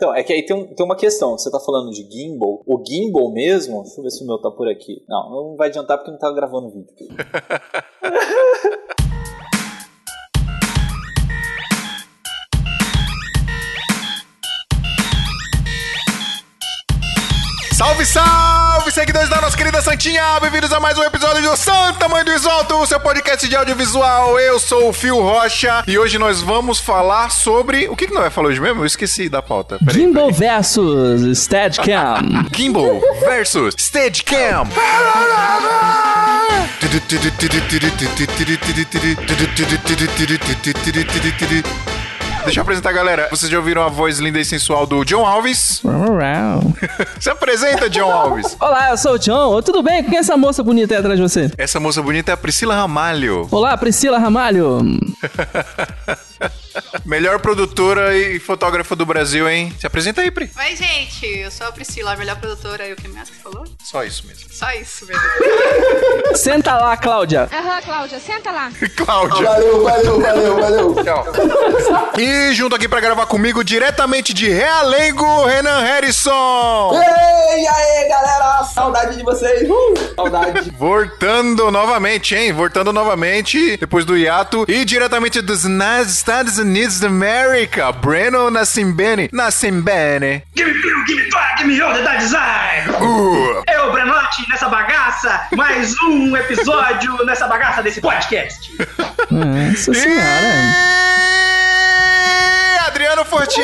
Então, é que aí tem, um, tem uma questão. Você tá falando de gimbal. O gimbal mesmo, deixa eu ver se o meu tá por aqui. Não, não vai adiantar porque não tá gravando vídeo. Salve, salve, seguidores da nossa querida Santinha! Bem-vindos a mais um episódio do Santa Mãe do Isolto, o seu podcast de audiovisual. Eu sou o Fio Rocha e hoje nós vamos falar sobre. O que, que nós vai falar hoje mesmo? Eu esqueci da pauta. Peraí, Gimbal peraí. versus Steadicam. Gimbal versus Steadicam. Deixa eu apresentar, galera. Vocês já ouviram a voz linda e sensual do John Alves? Se apresenta, John Alves. Olá, eu sou o John. Tudo bem? Quem é essa moça bonita aí atrás de você? Essa moça bonita é a Priscila Ramalho. Olá, Priscila Ramalho. melhor produtora e fotógrafa do Brasil, hein? Se apresenta aí, Pri. Oi, gente. Eu sou a Priscila, a melhor produtora. E o que mais que falou? Só isso mesmo. Só isso mesmo. senta lá, Cláudia. Aham, uhum, Cláudia, senta lá. Cláudia. Valeu, valeu, valeu, valeu. Tchau. E junto aqui pra gravar comigo, diretamente de Realengo, Renan Harrison. Ei, aí, galera. Saudade de vocês. Uh, saudade. Voltando novamente, hein? Voltando novamente, depois do hiato. E diretamente dos Estados Unidos da América, Breno Nassimbene. Nassimbene. Give me blue, give me fire, give me all the design. Uh. Eu, Brenote, nessa bagaça, mais um episódio nessa bagaça desse podcast. Nossa senhora. Adriano Fortin!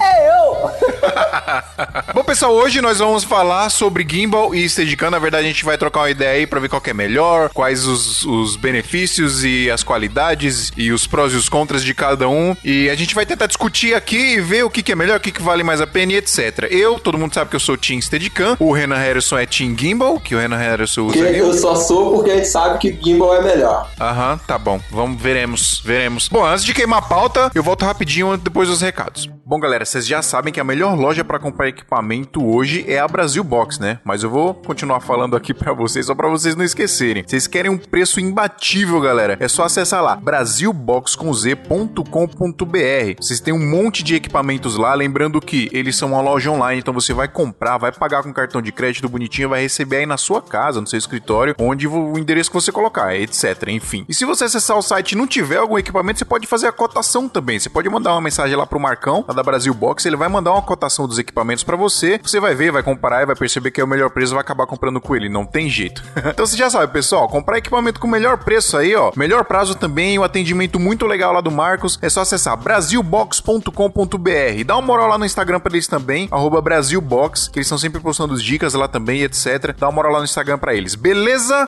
É eu! Bom, pessoal, hoje nós vamos falar sobre gimbal e Steadicam. Na verdade, a gente vai trocar uma ideia aí pra ver qual é melhor, quais os, os benefícios e as qualidades e os prós e os contras de cada um. E a gente vai tentar discutir aqui e ver o que, que é melhor, o que, que vale mais a pena e etc. Eu, todo mundo sabe que eu sou Team Steadicam, o Renan Harrison é Team Gimbal, que o Renan Harrison usa. Que eu só sou porque a gente sabe que gimbal é melhor. Aham, tá bom. Vamos, veremos, veremos. Bom, antes de queimar a pauta, eu volto rapidinho depois dos recados. Bom, galera, vocês já sabem que a melhor loja para comprar equipamento hoje é a Brasil Box, né? Mas eu vou continuar falando aqui para vocês só para vocês não esquecerem. Vocês querem um preço imbatível, galera? É só acessar lá brasilbox.com.br. Vocês têm um monte de equipamentos lá, lembrando que eles são uma loja online, então você vai comprar, vai pagar com cartão de crédito bonitinho, vai receber aí na sua casa, no seu escritório, onde o endereço que você colocar, etc, enfim. E se você acessar o site e não tiver algum equipamento, você pode fazer a cotação também. Você pode mandar uma mensagem lá pro Marcão, da Brasil Box, ele vai mandar uma cotação dos equipamentos para você. Você vai ver, vai comparar e vai perceber que é o melhor preço, vai acabar comprando com ele, não tem jeito. então você já sabe, pessoal, comprar equipamento com o melhor preço aí, ó, melhor prazo também, o um atendimento muito legal lá do Marcos, é só acessar brasilbox.com.br. Dá uma moral lá no Instagram para eles também, @brasilbox, que eles estão sempre postando dicas lá também, etc. Dá uma moral lá no Instagram para eles. Beleza?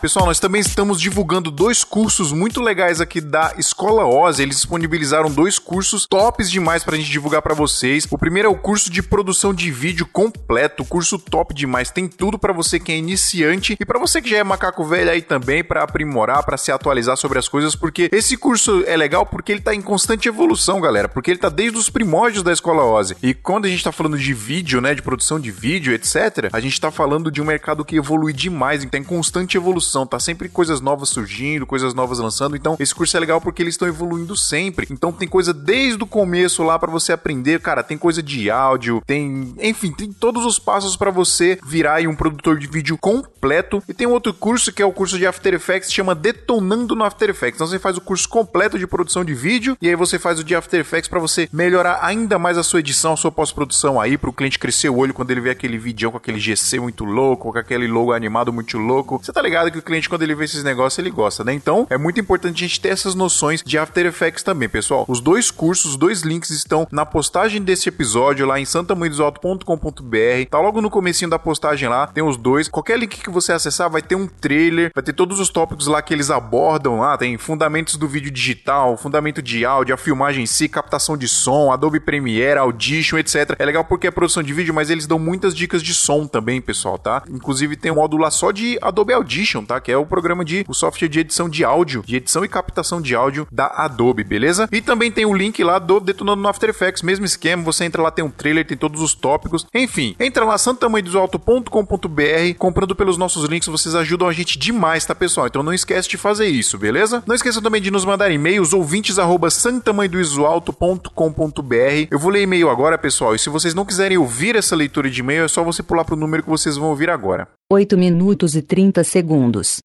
Pessoal, nós também estamos divulgando dois cursos muito legais aqui da Escola Oz. Eles disponibilizaram dois cursos tops demais pra gente divulgar para vocês. O primeiro é o curso de produção de vídeo completo, curso top demais. Tem tudo para você que é iniciante e para você que já é macaco velho aí também para aprimorar, para se atualizar sobre as coisas, porque esse curso é legal porque ele tá em constante evolução, galera, porque ele tá desde os primórdios da Escola Oz. E quando a gente tá falando de vídeo, né, de produção de vídeo, etc, a gente tá falando de um mercado que evolui demais, e tem constante evolução evolução, tá sempre coisas novas surgindo, coisas novas lançando. Então, esse curso é legal porque eles estão evoluindo sempre. Então, tem coisa desde o começo lá para você aprender, cara, tem coisa de áudio, tem, enfim, tem todos os passos para você virar um produtor de vídeo completo. E tem um outro curso que é o curso de After Effects, chama Detonando no After Effects. Então, você faz o curso completo de produção de vídeo e aí você faz o de After Effects para você melhorar ainda mais a sua edição, a sua pós-produção aí, pro cliente crescer o olho quando ele vê aquele vídeo com aquele GC muito louco, com aquele logo animado muito louco. Você tá ligado que o cliente, quando ele vê esses negócios, ele gosta, né? Então, é muito importante a gente ter essas noções de After Effects também, pessoal. Os dois cursos, os dois links estão na postagem desse episódio lá em santamanhodosalto.com.br. Tá logo no comecinho da postagem lá, tem os dois. Qualquer link que você acessar vai ter um trailer, vai ter todos os tópicos lá que eles abordam lá, tem fundamentos do vídeo digital, fundamento de áudio, a filmagem em si, captação de som, Adobe Premiere, Audition, etc. É legal porque é produção de vídeo, mas eles dão muitas dicas de som também, pessoal, tá? Inclusive tem um módulo lá só de Adobe Audition, tá? Que é o programa de o software de edição de áudio, de edição e captação de áudio da Adobe, beleza? E também tem o link lá do Detonando no After Effects, mesmo esquema, você entra lá, tem um trailer, tem todos os tópicos. Enfim, entra lá santamanhodosalto.com.br, comprando pelos nossos links, vocês ajudam a gente demais, tá, pessoal? Então não esquece de fazer isso, beleza? Não esqueçam também de nos mandar e-mails ouvintes arroba santamanhodosalto.com.br. Eu vou ler e-mail agora, pessoal, e se vocês não quiserem ouvir essa leitura de e-mail, é só você pular pro número que vocês vão ouvir agora. 8 minutos e 30 segundos.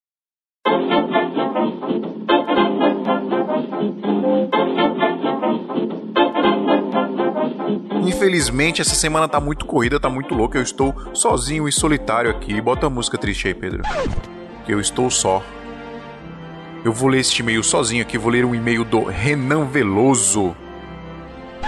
Infelizmente, essa semana tá muito corrida, tá muito louca. Eu estou sozinho e solitário aqui. Bota a música triste aí, Pedro. Eu estou só. Eu vou ler este e-mail sozinho aqui. Vou ler um e-mail do Renan Veloso.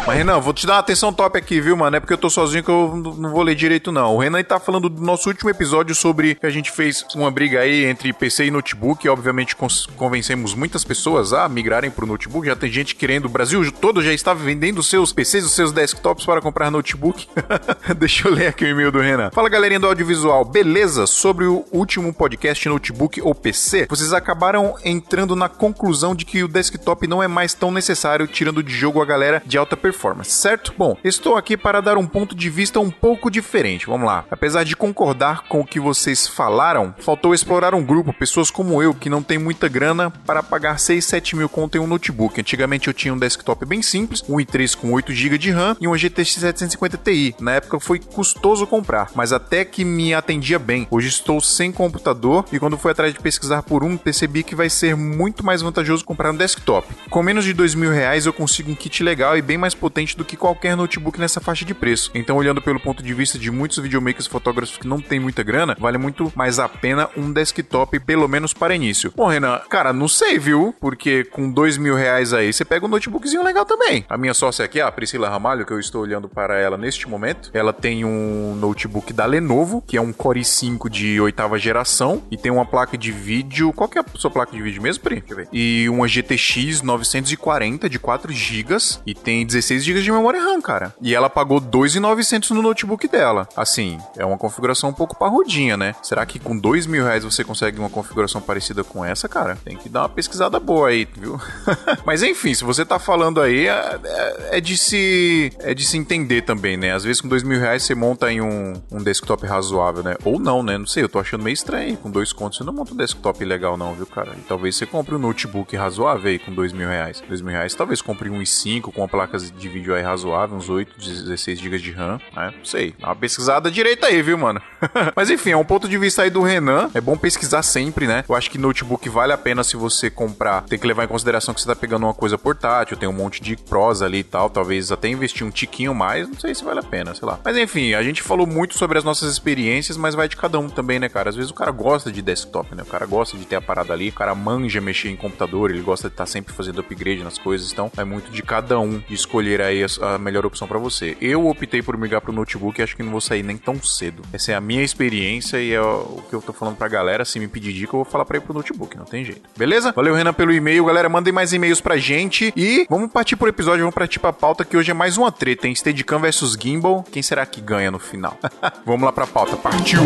Mas, Renan, vou te dar uma atenção top aqui, viu, mano? É porque eu tô sozinho que eu não vou ler direito, não. O Renan tá falando do nosso último episódio sobre que a gente fez uma briga aí entre PC e notebook. E, obviamente, convencemos muitas pessoas a migrarem pro notebook. Já tem gente querendo, o Brasil todo já estava vendendo seus PCs, os seus desktops para comprar notebook. Deixa eu ler aqui o e-mail do Renan. Fala, galerinha do audiovisual. Beleza? Sobre o último podcast notebook ou PC, vocês acabaram entrando na conclusão de que o desktop não é mais tão necessário, tirando de jogo a galera de alta performance, certo? Bom, estou aqui para dar um ponto de vista um pouco diferente. Vamos lá. Apesar de concordar com o que vocês falaram, faltou explorar um grupo, pessoas como eu, que não tem muita grana para pagar 6, 7 mil conto em um notebook. Antigamente eu tinha um desktop bem simples, um i3 com 8 GB de RAM e um GTX 750 Ti. Na época foi custoso comprar, mas até que me atendia bem. Hoje estou sem computador e quando fui atrás de pesquisar por um, percebi que vai ser muito mais vantajoso comprar um desktop. Com menos de 2 mil reais eu consigo um kit legal e bem mais mais potente do que qualquer notebook nessa faixa de preço. Então, olhando pelo ponto de vista de muitos videomakers fotógrafos que não tem muita grana, vale muito mais a pena um desktop, pelo menos para início. Bom, Renan, cara, não sei, viu? Porque com dois mil reais aí, você pega um notebookzinho legal também. A minha sócia aqui, a Priscila Ramalho, que eu estou olhando para ela neste momento, ela tem um notebook da Lenovo, que é um Core i5 de oitava geração, e tem uma placa de vídeo. Qual que é a sua placa de vídeo mesmo, Pri? E uma GTX 940 de 4 GB e tem 16 16 GB de memória RAM, cara. E ela pagou 2.900 no notebook dela. Assim, é uma configuração um pouco parrudinha, né? Será que com 2 mil reais você consegue uma configuração parecida com essa, cara? Tem que dar uma pesquisada boa aí, viu? Mas enfim, se você tá falando aí, é, é, é, de se é de se entender também, né? Às vezes com 2 mil reais você monta em um, um desktop razoável, né? Ou não, né? Não sei, eu tô achando meio estranho. Com dois contos você não monta um desktop legal não, viu, cara? E talvez você compre um notebook razoável aí com 2 mil reais. 2 mil reais talvez compre um i5 com uma placa de vídeo aí razoável, uns 8, 16 GB de RAM, né? Não sei. Dá uma pesquisada direita aí, viu, mano? Mas enfim, é um ponto de vista aí do Renan. É bom pesquisar sempre, né? Eu acho que notebook vale a pena se você comprar. Tem que levar em consideração que você tá pegando uma coisa portátil, tem um monte de pros ali e tal. Talvez até investir um tiquinho mais, não sei se vale a pena, sei lá. Mas enfim, a gente falou muito sobre as nossas experiências, mas vai de cada um também, né, cara? Às vezes o cara gosta de desktop, né? O cara gosta de ter a parada ali, o cara manja mexer em computador, ele gosta de estar tá sempre fazendo upgrade nas coisas, então é muito de cada um de escolher aí a, a melhor opção para você. Eu optei por migrar pro notebook e acho que não vou sair nem tão cedo. Essa é a minha experiência e é o que eu tô falando pra galera. Se me pedir dica, eu vou falar pra ir pro notebook, não tem jeito. Beleza? Valeu, Renan, pelo e-mail. Galera, mandem mais e-mails pra gente e vamos partir pro episódio, vamos partir pra pauta que hoje é mais uma treta, hein? Steadicam versus Gimbal. Quem será que ganha no final? vamos lá pra pauta. Partiu!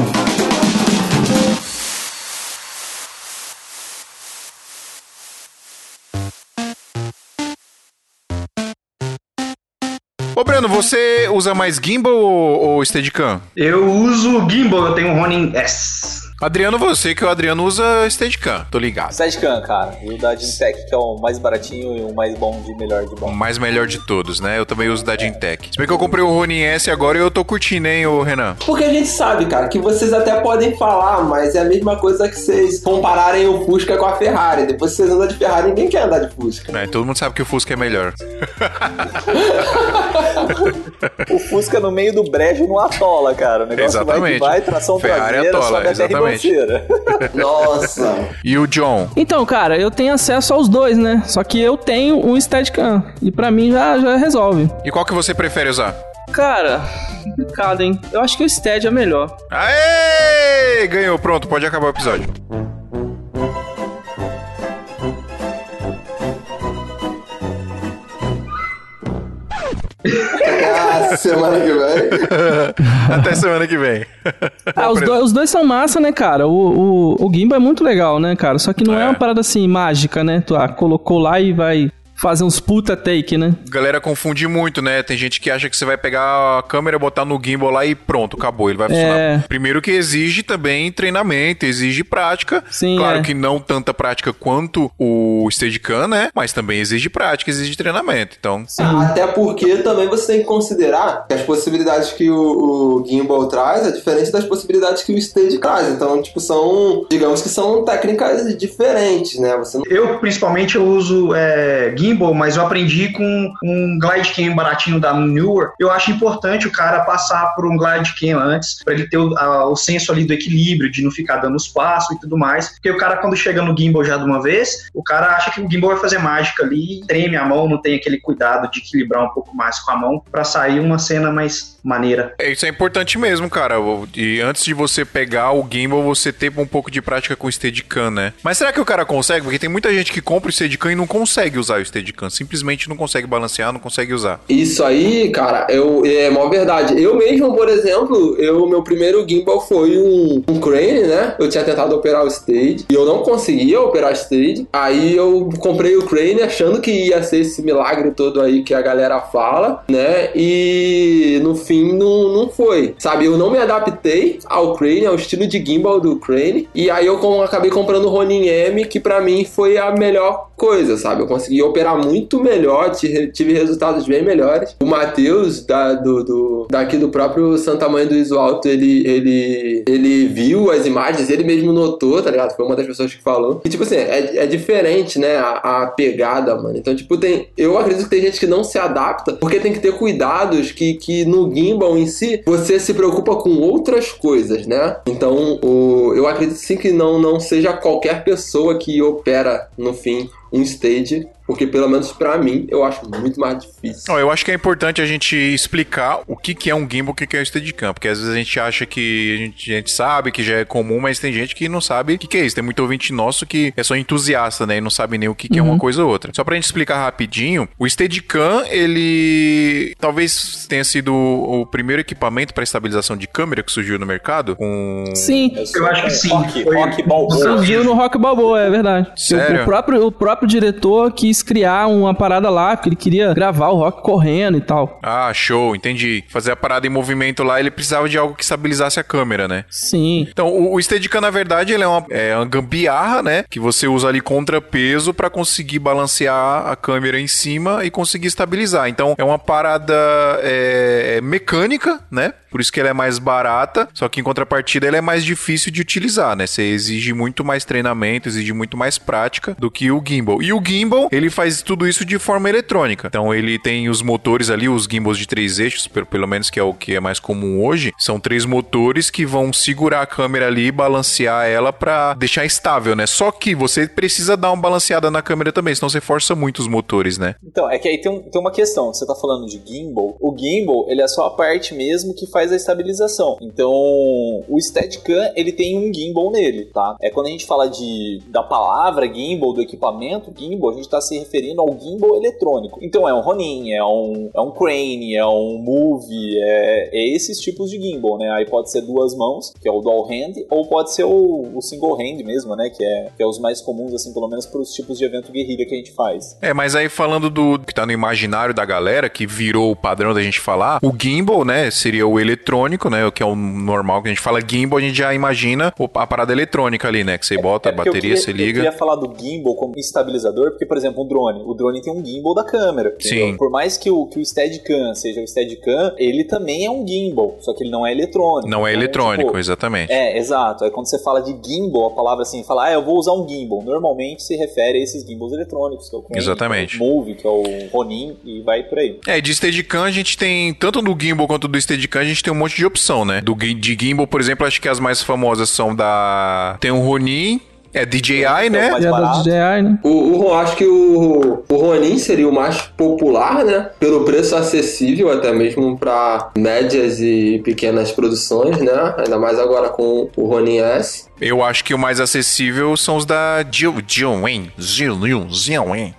Breno, você usa mais gimbal ou, ou Steadicam? Eu uso gimbal, eu tenho um Ronin S. Adriano, você que o Adriano usa Steadicam, tô ligado. Steadicam, cara. E o da Gintec, que é o mais baratinho e o mais bom de melhor de bom. O mais melhor de todos, né? Eu também uso da Gintec. Se bem que eu comprei o Ronin S agora e eu tô curtindo, hein, ô Renan? Porque a gente sabe, cara, que vocês até podem falar, mas é a mesma coisa que vocês compararem o Fusca com a Ferrari. Depois vocês andam de Ferrari, ninguém quer andar de Fusca. É, todo mundo sabe que o Fusca é melhor. o Fusca no meio do brejo não atola, cara. O negócio exatamente. vai, vai tração Ferrari traseira, atola, sobe exatamente. Nossa. E o John? Então, cara, eu tenho acesso aos dois, né? Só que eu tenho um Steadicam. E pra mim já, já resolve. E qual que você prefere usar? Cara, complicado, hein? Eu acho que o Stead é melhor. Aê! Ganhou, pronto, pode acabar o episódio. Até semana que vem. Até semana que vem. Ah, os, dois, os dois são massa, né, cara? O, o, o gimbal é muito legal, né, cara? Só que não é, É. uma parada assim mágica, né? Tu ah, colocou lá e vai fazer uns puta take, né? Galera confunde muito, né? Tem gente que acha que você vai pegar a câmera, botar no gimbal lá e pronto, acabou. Ele vai funcionar. É. Primeiro que exige também treinamento, exige prática. Sim, claro é. que não tanta prática quanto o Steadicam, né? Mas também exige prática, exige treinamento. Então, Até porque também você tem que considerar que as possibilidades que o, o gimbal traz é diferente das possibilidades que o stage traz. Então, tipo, são, digamos que são técnicas diferentes, né? Você não Eu, principalmente, eu uso é, gimbal, mas eu aprendi com um glide cam baratinho da Newer. Eu acho importante o cara passar por um glide cam antes, pra ele ter o, a- o senso ali do equilíbrio, de não ficar dando os passos e tudo mais. Porque o cara, quando chega no gimbal já de uma vez, o cara acha que o gimbal vai fazer mágica ali, treme a mão, não tem aquele cuidado de equilibrar um pouco mais com a mão, pra sair uma cena mais maneira. É, Isso é importante mesmo, cara. E antes de você pegar o gimbal, você ter um pouco de prática com o Steadicam, né? Mas será que o cara consegue? Porque tem muita gente que compra o Steadicam e não consegue usar o Steadicam. Simplesmente não consegue balancear, não consegue usar. Isso aí, cara, eu, é mó verdade. Eu mesmo, por exemplo, eu, meu primeiro gimbal foi um, um crane, né? Eu tinha tentado operar o stage e eu não conseguia operar o stage. Aí eu comprei o crane achando que ia ser esse milagre todo aí que a galera fala, né? E no fim não, não foi. Sabe, eu não me adaptei ao crane, ao estilo de gimbal do crane. E aí eu com- acabei comprando o Ronin M, que pra mim foi a melhor coisa, sabe? Eu consegui operar muito melhor, ti- tive resultados bem melhores. O Matheus, da, do, do- daqui do próprio Santa Mãe do Iso Alto, ele, ele, ele viu as imagens, ele mesmo notou, tá ligado? Foi uma das pessoas que falou. E, tipo assim, é, é diferente, né? A, a pegada, mano. Então, tipo, tem. Eu acredito que tem gente que não se adapta, porque tem que ter cuidados que, que no gimbal em si você se preocupa com outras coisas, né? Então, o, eu acredito sim que não, não seja qualquer pessoa que opera no fim um stage, porque pelo menos pra mim eu acho muito mais difícil. Ó, eu acho que é importante a gente explicar o que, que é um gimbal, o que, que é o Steadicam, porque às vezes a gente acha que a gente, a gente sabe, que já é comum, mas tem gente que não sabe o que, que é isso. Tem muito ouvinte nosso que é só entusiasta, né, e não sabe nem o que, que é uma coisa ou outra. Só pra gente explicar rapidinho, o Steadicam, ele talvez tenha sido o primeiro equipamento para estabilização de câmera que surgiu no mercado, com... Sim. Eu acho que sim. Rock, Foi- rock balboa. Surgiu no Rock Balboa, é verdade. Sério? O, próprio, o próprio diretor quis criar uma parada lá, porque ele queria gravar o Rock correndo e tal. Ah, show, entendi. Fazer a parada em movimento lá, ele precisava de algo que estabilizasse a câmera, né? Sim. Então, o, o Steadicam, na verdade, ele é uma, é uma gambiarra, né? Que você usa ali contrapeso pra conseguir balancear a câmera em cima e conseguir estabilizar. Então, é uma parada é, mecânica, né? Por isso que ela é mais barata, só que em contrapartida ela é mais difícil de utilizar, né? Você exige muito mais treinamento, exige muito mais prática do que o gimbal. E o gimbal, ele faz tudo isso de forma eletrônica. Então ele tem os motores ali, os gimbals de três eixos, pelo, menos que é o que é mais comum hoje. São três motores que vão segurar a câmera ali e balancear ela pra deixar estável, né? Só que você precisa dar uma balanceada na câmera também, senão você força muito os motores, né? Então, é que aí tem, tem uma questão. Você tá falando de gimbal. O gimbal, ele é só a parte mesmo que faz a estabilização. Então, o Steadicam, ele tem um gimbal nele, tá? É quando a gente fala de da palavra gimbal, do equipamento gimbal, a gente tá se referindo ao gimbal eletrônico. Então, é um Ronin, é um, é um Crane, é um Move, é, é esses tipos de gimbal, né? Aí pode ser duas mãos, que é o dual hand, ou pode ser o, o single hand mesmo, né? Que é, que é os mais comuns, assim, pelo menos para os tipos de evento guerrilha que a gente faz. É, mas aí falando do que tá no imaginário da galera, que virou o padrão da gente falar, o gimbal, né, seria o eletrônico, né, o que é o normal que a gente fala gimbal, a gente já imagina a parada eletrônica ali, né, que você bota a É eu bateria, queria- você Eu liga. queria falar do gimbal como estabilizador, porque, por exemplo, um drone. O drone tem um gimbal da câmera. entendeu? Sim. Por mais que o, que o Steadicam seja o Steadicam, ele também é um gimbal, só que ele não é eletrônico. Não é Então, eletrônico, tipo, exatamente. É, exato. Aí quando você fala de gimbal, a palavra assim, fala, ah, eu vou usar um gimbal. Normalmente se refere a esses gimbals eletrônicos, que é o Crane, Exatamente. que é o Move, que é o Ronin, e vai por aí. É, de Steadicam a gente tem, tanto do gimbal quanto do Steadicam, a gente tem um monte de opção, né? Do, de gimbal, por exemplo, acho que as mais famosas são da... Tem o Ronin, é DJI, é o né? mais a da. DJI, né? O, o acho que o, o Ronin seria o mais popular, né? Pelo preço acessível, até mesmo para médias e pequenas produções, né? Ainda mais agora com o Ronin S. Eu acho que o mais acessível são os da Jiu- Jiuwen. Jiu- Jiuwen.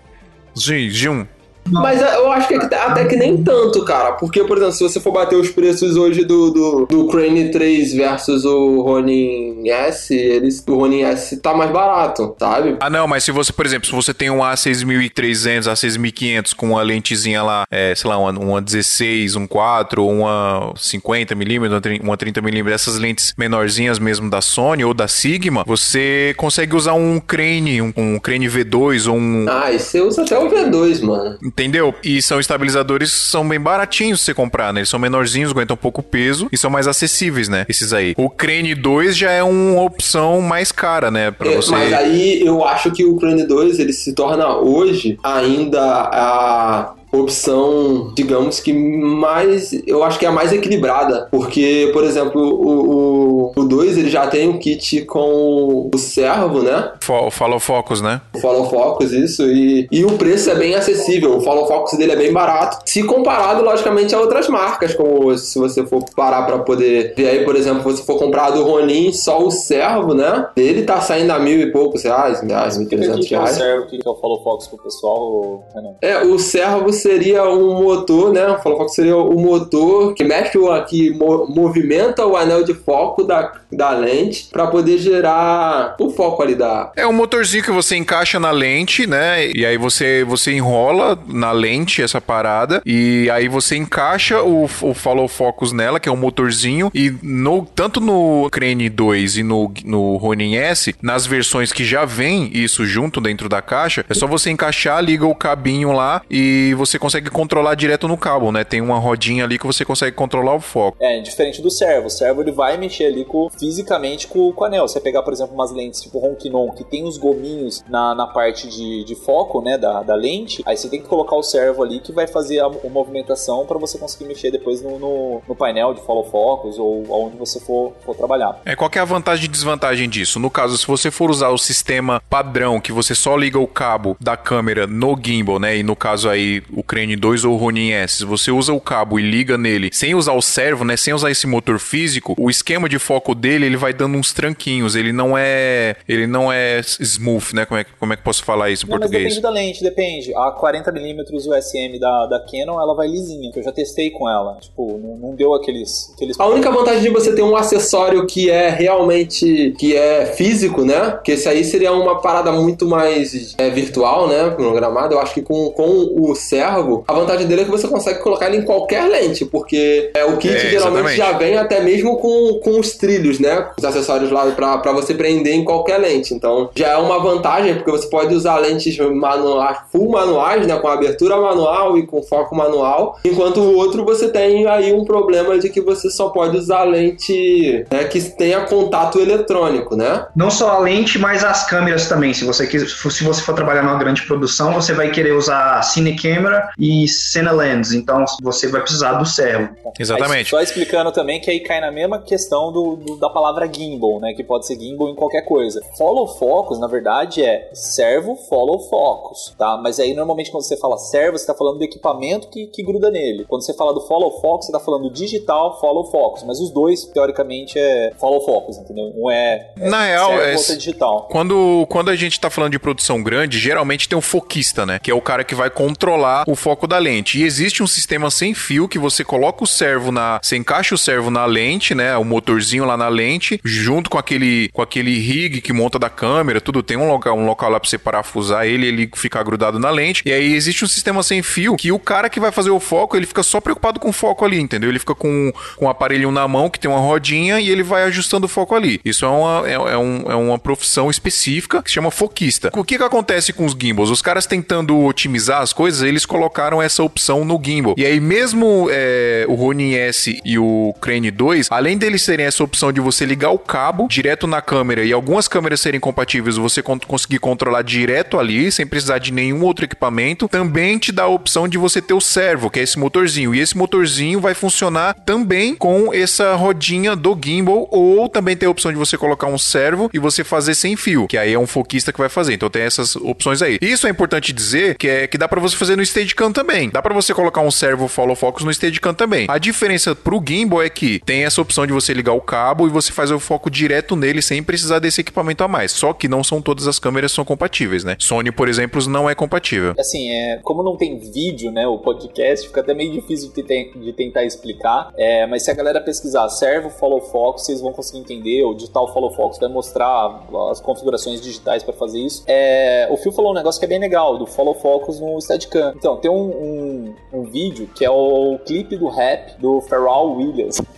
Jiu- Jiun. Mas eu acho que até que nem tanto, cara. Porque, por exemplo, se você for bater os preços hoje do, do, do Crane 3 versus o Ronin S, eles, o Ronin S tá mais barato, sabe? Ah, não, mas se você, por exemplo, se você tem um A6300, A6500 com uma lentezinha lá, é, sei lá, uma, uma 16, um 4, uma 50mm, uma 30mm, essas lentes menorzinhas mesmo da Sony ou da Sigma, você consegue usar um Crane, um, um Crane V2 ou um... Ah, e você usa até o V2, mano. Entendeu? E são estabilizadores são bem baratinhos você comprar, né? Eles são menorzinhos, aguentam pouco peso e são mais acessíveis, né? Esses aí. O Crane 2 já é uma opção mais cara, né? Pra É, você... Mas aí eu acho que o Crane 2 ele se torna hoje ainda a opção, digamos que mais, eu acho que é a mais equilibrada, porque, por exemplo, o, o, o 2 ele já tem um kit com o servo, né? Fo- Follow Focus, né? O Follow Focus, isso, e, e o preço é bem acessível, o Follow Focus dele é bem barato, se comparado, logicamente, a outras marcas, como se você for parar pra poder ver aí, por exemplo, se você for comprar do Ronin só o servo, né? Ele tá saindo a mil e poucos reais, reais, mil e O que, trezentos que é o reais. servo, o que, é o follow fox pro pessoal, Renan? É, o servo seria um motor, né? O Follow Focus seria o motor que mexe o mo- movimenta o anel de foco da, da lente para poder gerar o foco ali da. É um motorzinho que você encaixa na lente, né? E aí você, você enrola na lente essa parada. E aí você encaixa o, o Follow Focus nela, que é um motorzinho. E no, tanto no Crane 2 e no, no Ronin S, nas versões que já vem isso junto dentro da caixa, é só você encaixar, liga o cabinho lá e você consegue controlar direto no cabo, né? Tem uma rodinha ali que você consegue controlar o foco. É, diferente do servo. O servo ele vai mexer ali com, fisicamente com, com o anel. Você pegar, por exemplo, umas lentes tipo Ronkinon, que tem os gominhos na, na parte de, de foco, né, da, da lente, aí você tem que colocar o servo ali que vai fazer a, a movimentação para você conseguir mexer depois no, no, no painel de follow focus ou aonde você for, for trabalhar. É, qual é a vantagem e desvantagem disso? No caso, se você for usar o sistema padrão, que você só liga o cabo da câmera no gimbal, né? E no caso aí, o Crane 2 ou o Ronin S, você usa o cabo e liga nele sem usar o servo, né? Sem usar esse motor físico, o esquema de foco dele, ele vai dando uns tranquinhos. Ele não é... Ele não é smooth, né? Como é, que- como é que posso falar isso em Não, mas português? depende da lente, depende. A 40mm USM da, da Canon, ela vai lisinha, que eu já testei com ela. Tipo, não, não deu aqueles, aqueles... A única vantagem de você ter um acessório que é realmente que é físico, né? Que esse aí seria uma parada muito mais é, virtual, né? Programada. Eu acho que com, com o servo, a vantagem dele é que você consegue colocar ele em qualquer lente, porque é, o kit É, geralmente já vem até mesmo com, com os trilhos, né? Os acessórios lá pra, pra você prender em qualquer lente. Então já é uma vantagem, porque você pode usar lentes manuais, full manuais, né? Com abertura manual e com foco manual. Enquanto o outro você tem aí um problema de que você só pode usar lente né, que tenha contato eletrônico, né? Não só a lente, mas as câmeras também. Se você, quis- se você for trabalhar numa grande produção, você vai querer usar Cine Camera e Cine Lens. Então você vai precisar do servo. Exatamente. Aí, só explicando também que aí cai na mesma questão do, do- da palavra gimbal, né? Que pode ser gimbal em qualquer coisa. Follow focus, na verdade, é servo follow focus, tá? Mas aí normalmente quando você fala servo, você tá falando do equipamento que, que gruda nele. Quando você fala do follow focus, você tá falando digital follow focus. Mas os dois, teoricamente, é follow focus, entendeu? Um é, é Na real, servo, é- outro é digital. Quando, quando a gente tá falando de produção grande, geralmente tem o foquista, né? Que é o cara que vai controlar o foco da lente. E existe um sistema sem fio que você coloca o servo na. Você encaixa o servo na lente, né? O motorzinho lá na lente, junto com aquele, com aquele rig que monta da câmera, tudo. Tem um local, um local lá pra você parafusar ele, ele ficar grudado na lente. E aí existe um sistema sem fio que o cara que vai fazer o foco, ele fica só preocupado com o foco ali, entendeu? Ele fica com, com um aparelho na mão que tem uma rodinha e ele vai ajustando o foco ali. Isso é uma, é, é um- é uma profissão específica que se chama foquista. O que que acontece com os gimbals? Os caras tentando otimizar as coisas, eles colocaram essa opção no gimbal. E aí mesmo é, o Ronin S e o Crane 2, além deles terem essa opção de você ligar o cabo direto na câmera e algumas câmeras serem compatíveis, você con- conseguir controlar direto ali, sem precisar de nenhum outro equipamento, também te dá a opção de você ter o servo, que é esse motorzinho. E esse motorzinho vai funcionar também com essa rodinha do gimbal, ou também tem a opção de você colocar um servo e você fazer sem fio, que aí é um foquista que vai fazer. Então tem essas opções aí. Isso é importante dizer que é que dá pra você fazer no Steadicam também. Dá pra você colocar um servo follow focus no Steadicam também. A diferença pro gimbal é que tem essa opção de você ligar o cabo e você faz o foco direto nele sem precisar desse equipamento a mais. Só que não são todas as câmeras são compatíveis, né? Sony, por exemplo, não é compatível. Assim, é, como não tem vídeo, né, o podcast, fica até meio difícil de, te- de tentar explicar. É, mas se a galera pesquisar servo follow focus, vocês vão conseguir entender. O digital follow focus vai mostrar as configurações digitais para fazer isso. É, o Phil falou um negócio que é bem legal, do follow focus no Steadicam. Então, tem um, um, um vídeo que é o clipe do rap do Pharrell Williams.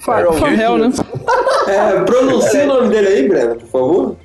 Pharrell Pharrell, né? É, pronuncia o nome dele aí, Breno, por favor.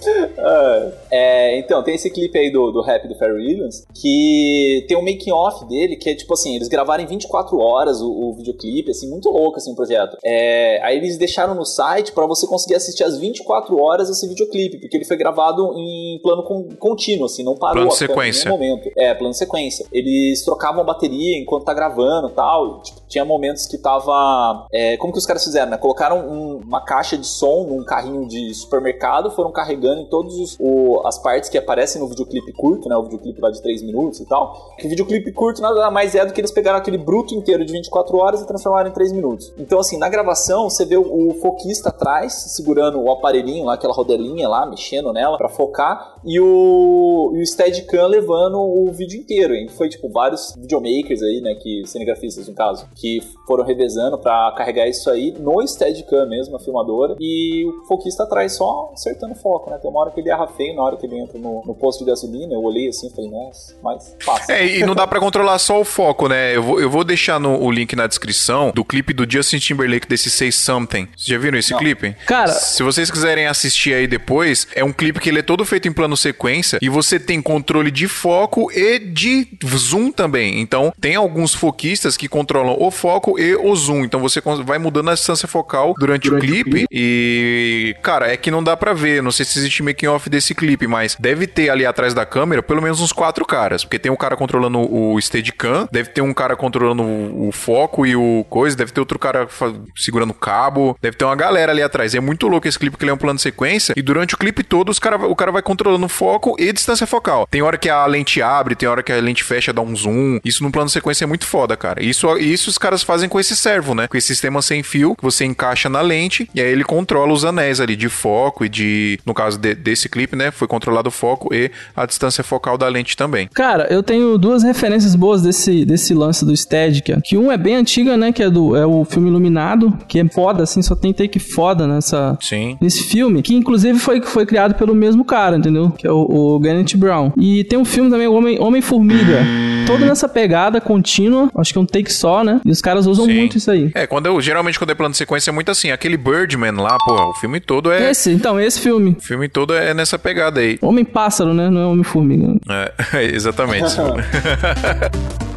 É, então, tem esse clipe aí do, do rap do Pharrell Williams, que tem um making off dele, que é tipo assim, eles gravaram em 24 horas o, o videoclipe, assim, muito louco assim o projeto. É, aí eles deixaram no site pra você conseguir assistir às 24 horas esse videoclipe, porque ele foi gravado em plano con- contínuo, assim, não parou Plano em sequência. nenhum momento. É, plano sequência. Eles trocavam a bateria enquanto tá gravando e tal. e, tipo, tinha momentos que tava. é, como que os caras fizeram, né? Colocaram um- uma caixa de som num carrinho de supermercado, foram carregando em todas as partes que aparecem no videoclipe curto, né? O videoclipe lá de 3 minutos e tal. Que videoclipe curto nada mais é do que eles pegaram aquele bruto inteiro de 24 horas e transformaram em 3 minutos. Então, assim, na gravação, você vê o, o foquista atrás, segurando o aparelhinho lá, aquela rodelinha lá, mexendo nela pra focar, e o, e o Steadicam levando o vídeo inteiro. E foi, tipo, vários videomakers aí, né, que, cinegrafistas no caso, que foram revezando pra carregar isso aí no Steadicam mesmo, a filmadora, e o foquista atrás só acertando o foco, né? Tem uma hora que ele erra feio, na hora que ele entra no, no posto de gasolina, eu olhei assim e falei, nossa, mas passa. É, e não dá pra controlar só o foco, né? Eu vou, eu vou deixar no, o link na descrição do clipe do Justin Timberlake desse Say Something. Vocês já viram esse Não. clipe? Cara- Se vocês quiserem assistir aí depois, é um clipe que ele é todo feito em plano sequência e você tem controle de foco e de zoom também. Então, tem alguns foquistas que controlam o foco e o zoom. Então, você vai mudando a distância focal durante, o clipe e, cara, é que não dá pra ver. Não sei se existe making off desse clipe, mas deve ter ali atrás da câmera pelo menos uns quatro caras, porque tem um cara controlando o Steadicam, deve ter um cara controlando o, o foco e o coisa, deve ter outro cara segurando o cabo, deve ter uma galera ali atrás. É muito louco esse clipe que ele é um plano de sequência e durante o clipe todo os cara, o cara vai controlando o foco e distância focal. Tem hora que a lente abre, tem hora que a lente fecha, dá um zoom. Isso no plano de sequência é muito foda, cara. Isso, isso os caras fazem com esse servo, né? Com esse sistema sem fio que você encaixa na lente e aí ele controla os anéis ali de foco e de, no caso de- desse clipe, né? Foi controlado o foco e a distância focal da lente também. Cara, eu tenho duas referências boas desse, desse lance do Steadicam. Que um é bem antiga, né? Que é, do, é o filme Iluminado, que é foda, assim, só tem take foda nessa, Sim. nesse filme, que inclusive foi, foi criado pelo mesmo cara, entendeu? Que é o, o Brown. E tem um filme também, o Homem- Homem-Formiga. todo nessa pegada contínua, acho que é um take só, né? E os caras usam Sim. muito isso aí. É, quando eu, geralmente quando é plano de sequência é muito assim. Aquele Birdman lá, porra, o filme todo é. Esse, então, esse filme. O filme todo é nessa pegada aí. Homem-pássaro, né? Não é Homem-Formiga. É, exatamente.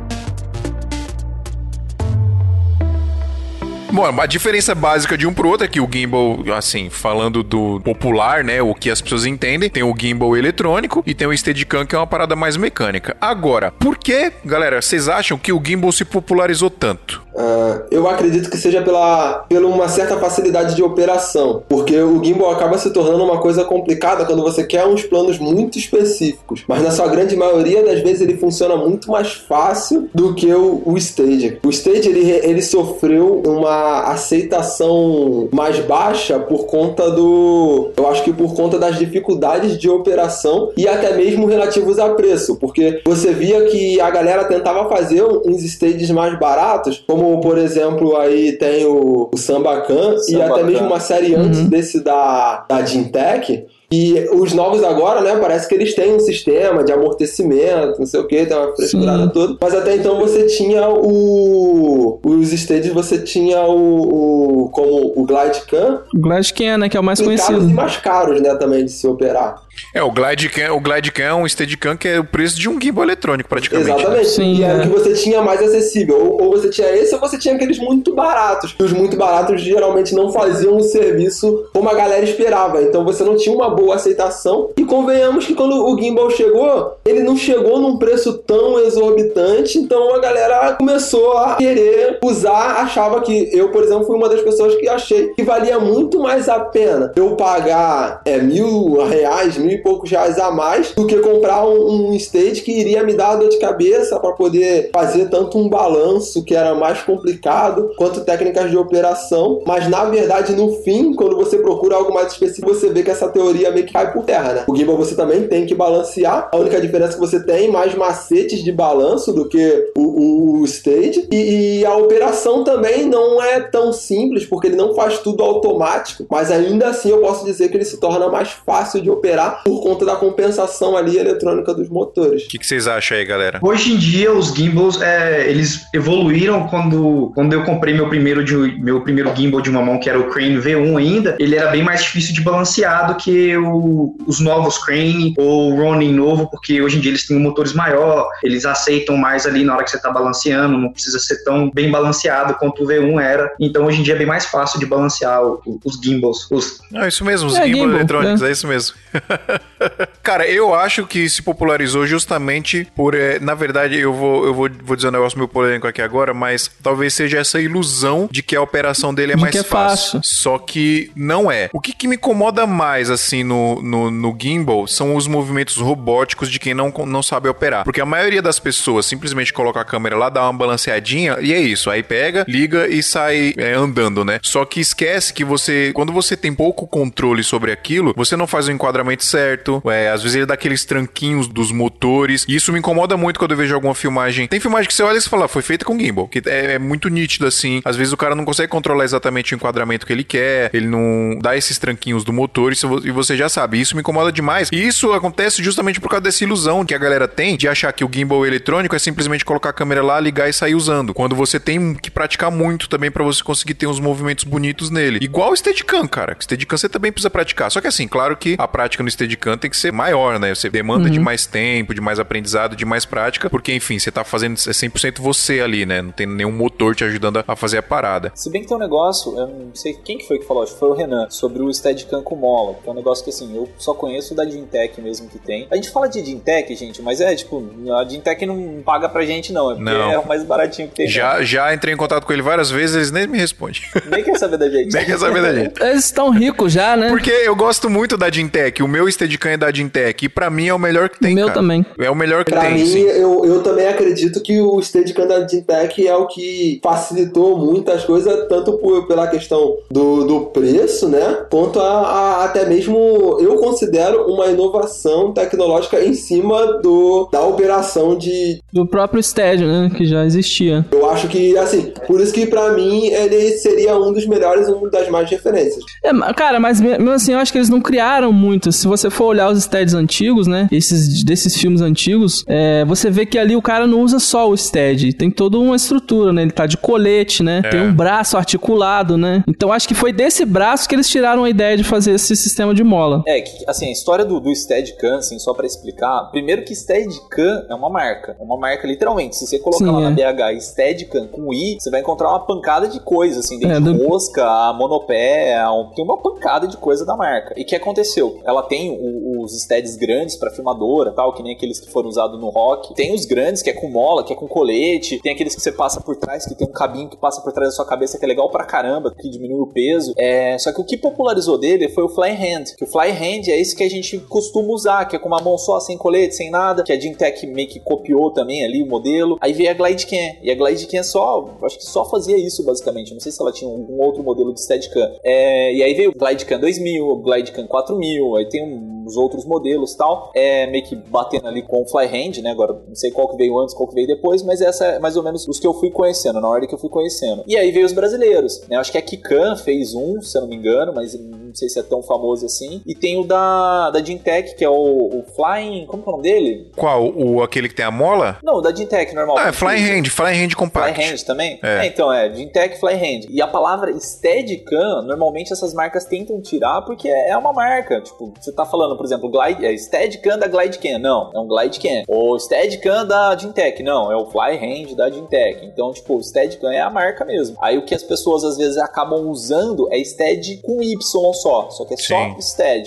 Bom, a diferença básica de um pro outro é que o gimbal, assim, falando do popular, né, o que as pessoas entendem, tem o gimbal eletrônico e tem o Steadicam, que é uma parada mais mecânica. Agora, por que, galera, vocês acham que o gimbal se popularizou tanto? Ah, eu acredito que seja pela, pela uma certa facilidade de operação, porque o gimbal acaba se tornando uma coisa complicada quando você quer uns planos muito específicos, mas na sua grande maioria das vezes ele funciona muito mais fácil do que o, o Stage. O Stage ele, ele sofreu uma aceitação mais baixa por conta do, eu acho que por conta das dificuldades de operação e até mesmo relativos a preço, porque você via que a galera tentava fazer uns stages mais baratos, como por exemplo aí tem o, o Sambacan e Sambacan. até mesmo uma série antes desse da, da Gintec. E os novos agora, né, parece que eles têm um sistema de amortecimento, não sei o que, tem uma frescurada toda. Mas até então você tinha o. Os stages, você tinha o. o como o Glidecam, O Glidecam, né? Que é o mais conhecido. e mais caros, né, também de se operar. É, o Glidecam, o Glidecam é um Steadicam que é o preço de um gimbal eletrônico, praticamente. né? Exatamente. Sim, e era é. o que você tinha mais acessível. Ou, ou você tinha esse, ou você tinha aqueles muito baratos. E os muito baratos geralmente não faziam o serviço como a galera esperava. Então você não tinha uma boa boa aceitação. E convenhamos que quando o gimbal chegou, ele não chegou num preço tão exorbitante, então a galera começou a querer usar, achava que eu, por exemplo, fui uma das pessoas que achei que valia muito mais a pena eu pagar é, mil reais, mil e poucos reais a mais do que comprar um, um stage que iria me dar dor de cabeça para poder fazer tanto um balanço que era mais complicado quanto técnicas de operação. Mas na verdade, no fim, quando você procura algo mais específico, você vê que essa teoria meio que cai por terra, né? O gimbal você também tem que balancear. A única diferença é que você tem mais macetes de balanço do que o, o, o stage. E, e a operação também não é tão simples, porque ele não faz tudo automático. Mas ainda assim eu posso dizer que ele se torna mais fácil de operar por conta da compensação ali eletrônica dos motores. O que, que vocês acham aí, galera? Hoje em dia, os gimbals, é, eles evoluíram quando, quando eu comprei meu primeiro, de, meu primeiro gimbal de uma mão, que era o Crane V1 ainda. Ele era bem mais difícil de balancear do que o, os novos Crane ou o Ronin novo, porque hoje em dia eles têm motores maior, eles aceitam mais ali na hora que você está balanceando, não precisa ser tão bem balanceado quanto o V1 era. Então hoje em dia é bem mais fácil de balancear o, os gimbals. Os... É isso mesmo, os É, gimbal, gimbal, eletrônicos, é. é isso mesmo. Cara, eu acho que se popularizou justamente por. eh, na verdade, eu vou, eu vou, vou dizer um negócio meio polêmico aqui agora, mas talvez seja essa ilusão de que a operação dele é De mais é fácil. Só que não é. O que, que me incomoda mais, assim, no, no, no gimbal são os movimentos robóticos de quem não, não sabe operar. Porque a maioria das pessoas simplesmente coloca a câmera lá, dá uma balanceadinha e é isso. Aí pega, liga e sai é, andando, né? Só que esquece que você, quando você tem pouco controle sobre aquilo, você não faz o enquadramento certo. É, às vezes ele dá aqueles tranquinhos dos motores. E isso me incomoda muito quando eu vejo alguma filmagem. Tem filmagem que você olha e você fala, "Ah, foi feita com gimbal. Que é, é muito nítido assim. Às vezes o cara não consegue controlar exatamente o enquadramento que ele quer. Ele não dá esses tranquinhos do motor e e você já sabe. Isso me incomoda demais. E isso acontece justamente por causa dessa ilusão que a galera tem de achar que o gimbal eletrônico é simplesmente colocar a câmera lá, ligar e sair usando. Quando você tem que praticar muito também pra você conseguir ter uns movimentos bonitos nele. Igual o Steadicam, cara. Steadicam você também precisa praticar. Só que assim, claro que a prática no Steadicam tem que ser maior, né? Você demanda de mais tempo, de mais aprendizado, de mais prática, porque enfim, você tá fazendo é 100% você ali, né? Não tem nenhum motor te ajudando a- a fazer a parada. Se bem que tem um negócio, eu não sei quem que foi que falou, acho que foi o Renan, sobre o Steadicam com mola, que é um negócio que assim, eu só conheço da Gintec mesmo que tem. A gente fala de Gintec, gente, mas é tipo, a Gintec não paga pra gente não, é porque Não. é o mais baratinho que tem. Já, já entrei em contato com ele várias vezes, eles nem me respondem. Nem quer saber da gente. nem quer saber da gente. Eles estão ricos já, né? Porque eu gosto muito da Gintec. O meu Steadicam é da Gintec. E pra mim é o melhor que tem, O meu cara. também. É o melhor que Pra tem, mim, sim. eu, eu também acredito que o Steadicam da Gintec é o que facilitou muitas coisas, tanto por, pela questão do, do preço, né? Quanto a, a- até mesmo, eu considero uma inovação tecnológica em cima do, da operação de... Do próprio Stadio, né? Que já existia. Eu acho que, assim, por isso que pra mim ele seria um dos melhores, uma das mais referências. É, cara, mas me- mesmo assim, eu acho que eles não criaram muito. Se você for olhar os steads antigos, né? Esses desses filmes antigos, é, você vê que ali o cara não usa só o stead. Tem toda uma estrutura, né? Ele tá de colete, né? Tem um braço articulado, né? Então acho que foi desse braço que eles tiraram a ideia de fazer esse sistema de mola. É, que, assim, a história do, do Steadicam, assim, só pra explicar, primeiro que Steadicam é uma marca, é uma marca literalmente, se você colocar Sim, lá é. na BH Steadicam com I, você vai encontrar uma pancada de coisa, assim, desde É, do- rosca, a monopé, a um- tem uma pancada de coisa da marca. E o que aconteceu? Ela tem o- os steads grandes pra filmadora, tal, que nem aqueles que foram usados no rock, tem os grandes que é com mola, que é com colete, tem aqueles que você passa por trás, que tem um cabinho que passa por trás da sua cabeça, que é legal pra caramba, que diminui o peso. É, só que o que popularizou dele foi o fly hand, que o fly hand é esse que a gente costuma usar, que é com uma mão só, sem colete, sem nada, que a Gintec meio que copiou também ali o modelo. Aí veio a Glide Cam, e a Glide Cam só, acho que só fazia isso basicamente, não sei se ela tinha algum outro modelo de Steadicam. É, e aí veio o Glide Cam 2000, o Glide Cam 4000, aí tem uns outros modelos tal, é, meio que batendo ali com o fly hand, né, agora não sei qual que veio antes, qual que veio depois, mas essa é mais ou menos os que eu fui conhecendo, na ordem que eu fui conhecendo. E aí veio os brasileiros, né, acho que a Kikan fez um, se eu não me engano, mas não sei se é tão famoso assim, e tem o da, da Gintec, que é o, o Flying, como é o nome dele? Qual? O, aquele que tem a mola? Não, o da Gintec, normal. Ah, é Flying Hand, Flying Hand Compact. Fly Hand também? É. É. então, é, Gintec Fly Hand. E a palavra Steadicam, normalmente essas marcas tentam tirar porque é é uma marca. Tipo, você tá falando, por exemplo, Glide, é Steadicam da Glidecam. Não, é um Glidecam. Ou Steadicam da Gintec. Não, é o Fly Hand da Gintec. Então, tipo, Steadicam é a marca mesmo. Aí o que as pessoas às vezes acabam usando é Stead com Y só, só que é só Sim.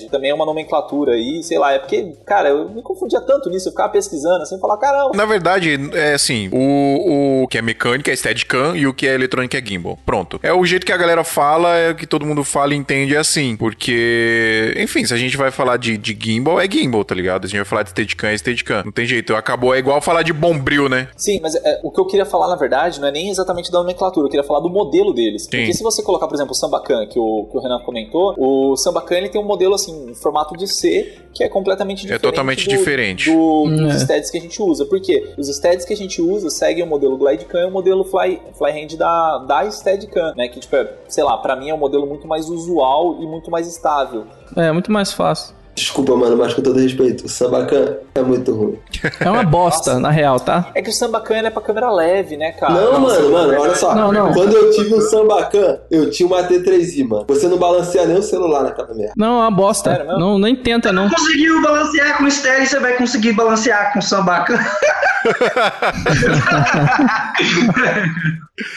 Também é uma nomenclatura aí, sei lá, é porque, cara, eu me confundia tanto nisso, eu ficava pesquisando assim, falar, caramba. Na verdade, é assim, o, o que é mecânica é Steadicam e o que é eletrônica é gimbal. Pronto. É o jeito que a galera fala, é o que todo mundo fala e entende é assim, porque, enfim, se a gente vai falar de, de gimbal, é gimbal, tá ligado? Se a gente vai falar de Steadicam, é Steadicam. Não tem jeito, acabou, é igual falar de bombril, né? Sim, mas é, o que eu queria falar, na verdade, não é nem exatamente da nomenclatura, eu queria falar do modelo deles. Porque se você colocar, por exemplo, o Sambacan, que o, que o Renan comentou, o Sambacan ele tem um modelo assim, em formato de C, que é completamente diferente. totalmente do- diferente. do- dos É. steads que a gente usa. Por quê? Os steads que a gente usa seguem o modelo Glidecam e o modelo Fly, Flyhand da, da Steadicam, né? Que, tipo, é, sei lá, pra mim é um modelo muito mais usual e muito mais estável. É, muito mais fácil. Desculpa, mano, mas com todo respeito, o Sambacan é muito ruim. É uma bosta, Nossa. na real, tá? É que o Sambacan é pra câmera leve, né, cara? não, mano, mano, olha só. Não, não. Quando eu tive um Sambacan, eu tinha uma T3i, mano. Você não balanceia nem o celular naquela merda. Não, é uma bosta. Sério? Não, nem tenta, não. Conseguiu balancear com o Steady, você vai conseguir balancear com o Sambacan.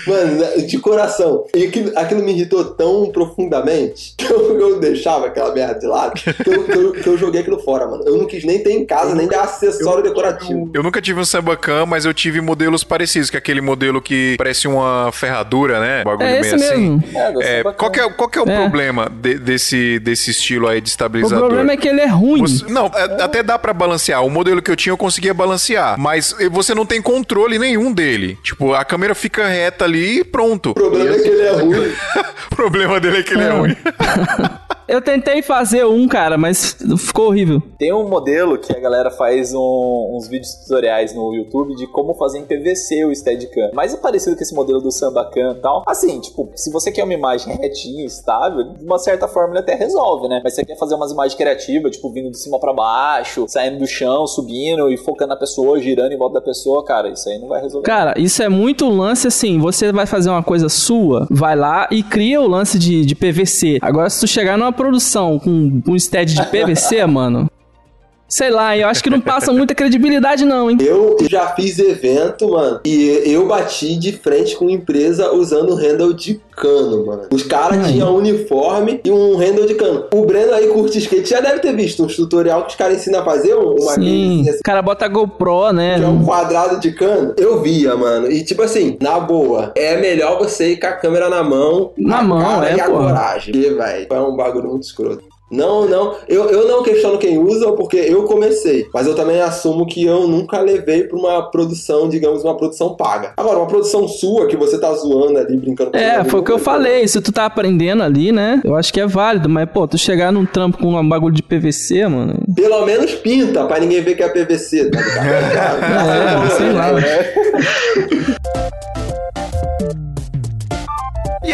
Mano, de coração. E aquilo, aquilo me irritou tão profundamente que eu, eu deixava aquela merda de lado que eu, que eu- que eu joguei aquilo fora, mano. Eu não quis nem ter em casa, nem de acessório decorativo. Eu nunca tive um Sambacan, mas eu tive modelos parecidos, que é aquele modelo que parece uma ferradura, né? Um bagulho É meio assim. mesmo. É, É, qual, que é, qual que é o É. problema de- desse, desse estilo aí de O estabilizador? problema é que ele é ruim. Você- não, é- até dá pra balancear. O modelo que eu tinha eu conseguia balancear, mas você não tem controle nenhum dele. Tipo, a câmera fica reta ali e pronto. O problema é que ele é ruim. o problema dele é que ele é É. ruim. Eu tentei fazer um, cara, mas ficou horrível. Tem um modelo que a galera faz um- uns vídeos tutoriais no YouTube de como fazer em PVC o Steadicam. Mais é parecido com esse modelo do Sambacan e tal. Assim, tipo, se você quer uma imagem retinha, estável, de uma certa forma ele até resolve, né? Mas você quer fazer umas imagens criativas, tipo, vindo de cima pra baixo, saindo do chão, subindo e focando na pessoa, girando em volta da pessoa, cara, isso aí não vai resolver. Cara, isso é muito lance assim. Você vai fazer uma coisa sua, vai lá e cria o lance de, de PVC. Agora, se tu chegar numa produção com um stead de PVC, mano. Sei lá, eu acho que não passa muita credibilidade, não, hein? Eu já fiz evento, mano, e eu bati de frente com empresa usando um handle de cano, mano. Os caras tinham um uniforme e um handle de cano. O Breno aí curte skate, já deve ter visto uns tutorial que os caras ensinam a fazer um- uma Sim. assim, O cara bota GoPro, né? que é um quadrado de cano. Eu via, mano. E tipo assim, na boa, é melhor você ir com a câmera na mão, Na mão, cara é, e a coragem. E, velho, é um bagulho muito escroto. Não, não, eu, eu não questiono quem usa porque eu comecei, mas eu também assumo que eu nunca levei pra uma produção, digamos, uma produção paga. Agora, uma produção sua que você tá zoando ali, brincando com É, foi o que eu falei. Se tu tá aprendendo ali, né? Eu acho que é válido. Mas, pô, tu chegar num trampo com um bagulho de PVC, mano. Pelo menos pinta pra ninguém ver que é PVC, tá ligado? É, sei lá.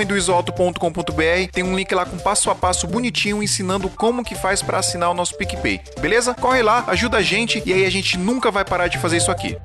santamanhodoisoto.com.br. Tem um link lá com passo a passo bonitinho ensinando como que faz para assinar o nosso PicPay. Beleza? Corre lá, ajuda a gente e aí a gente nunca vai parar de fazer isso aqui.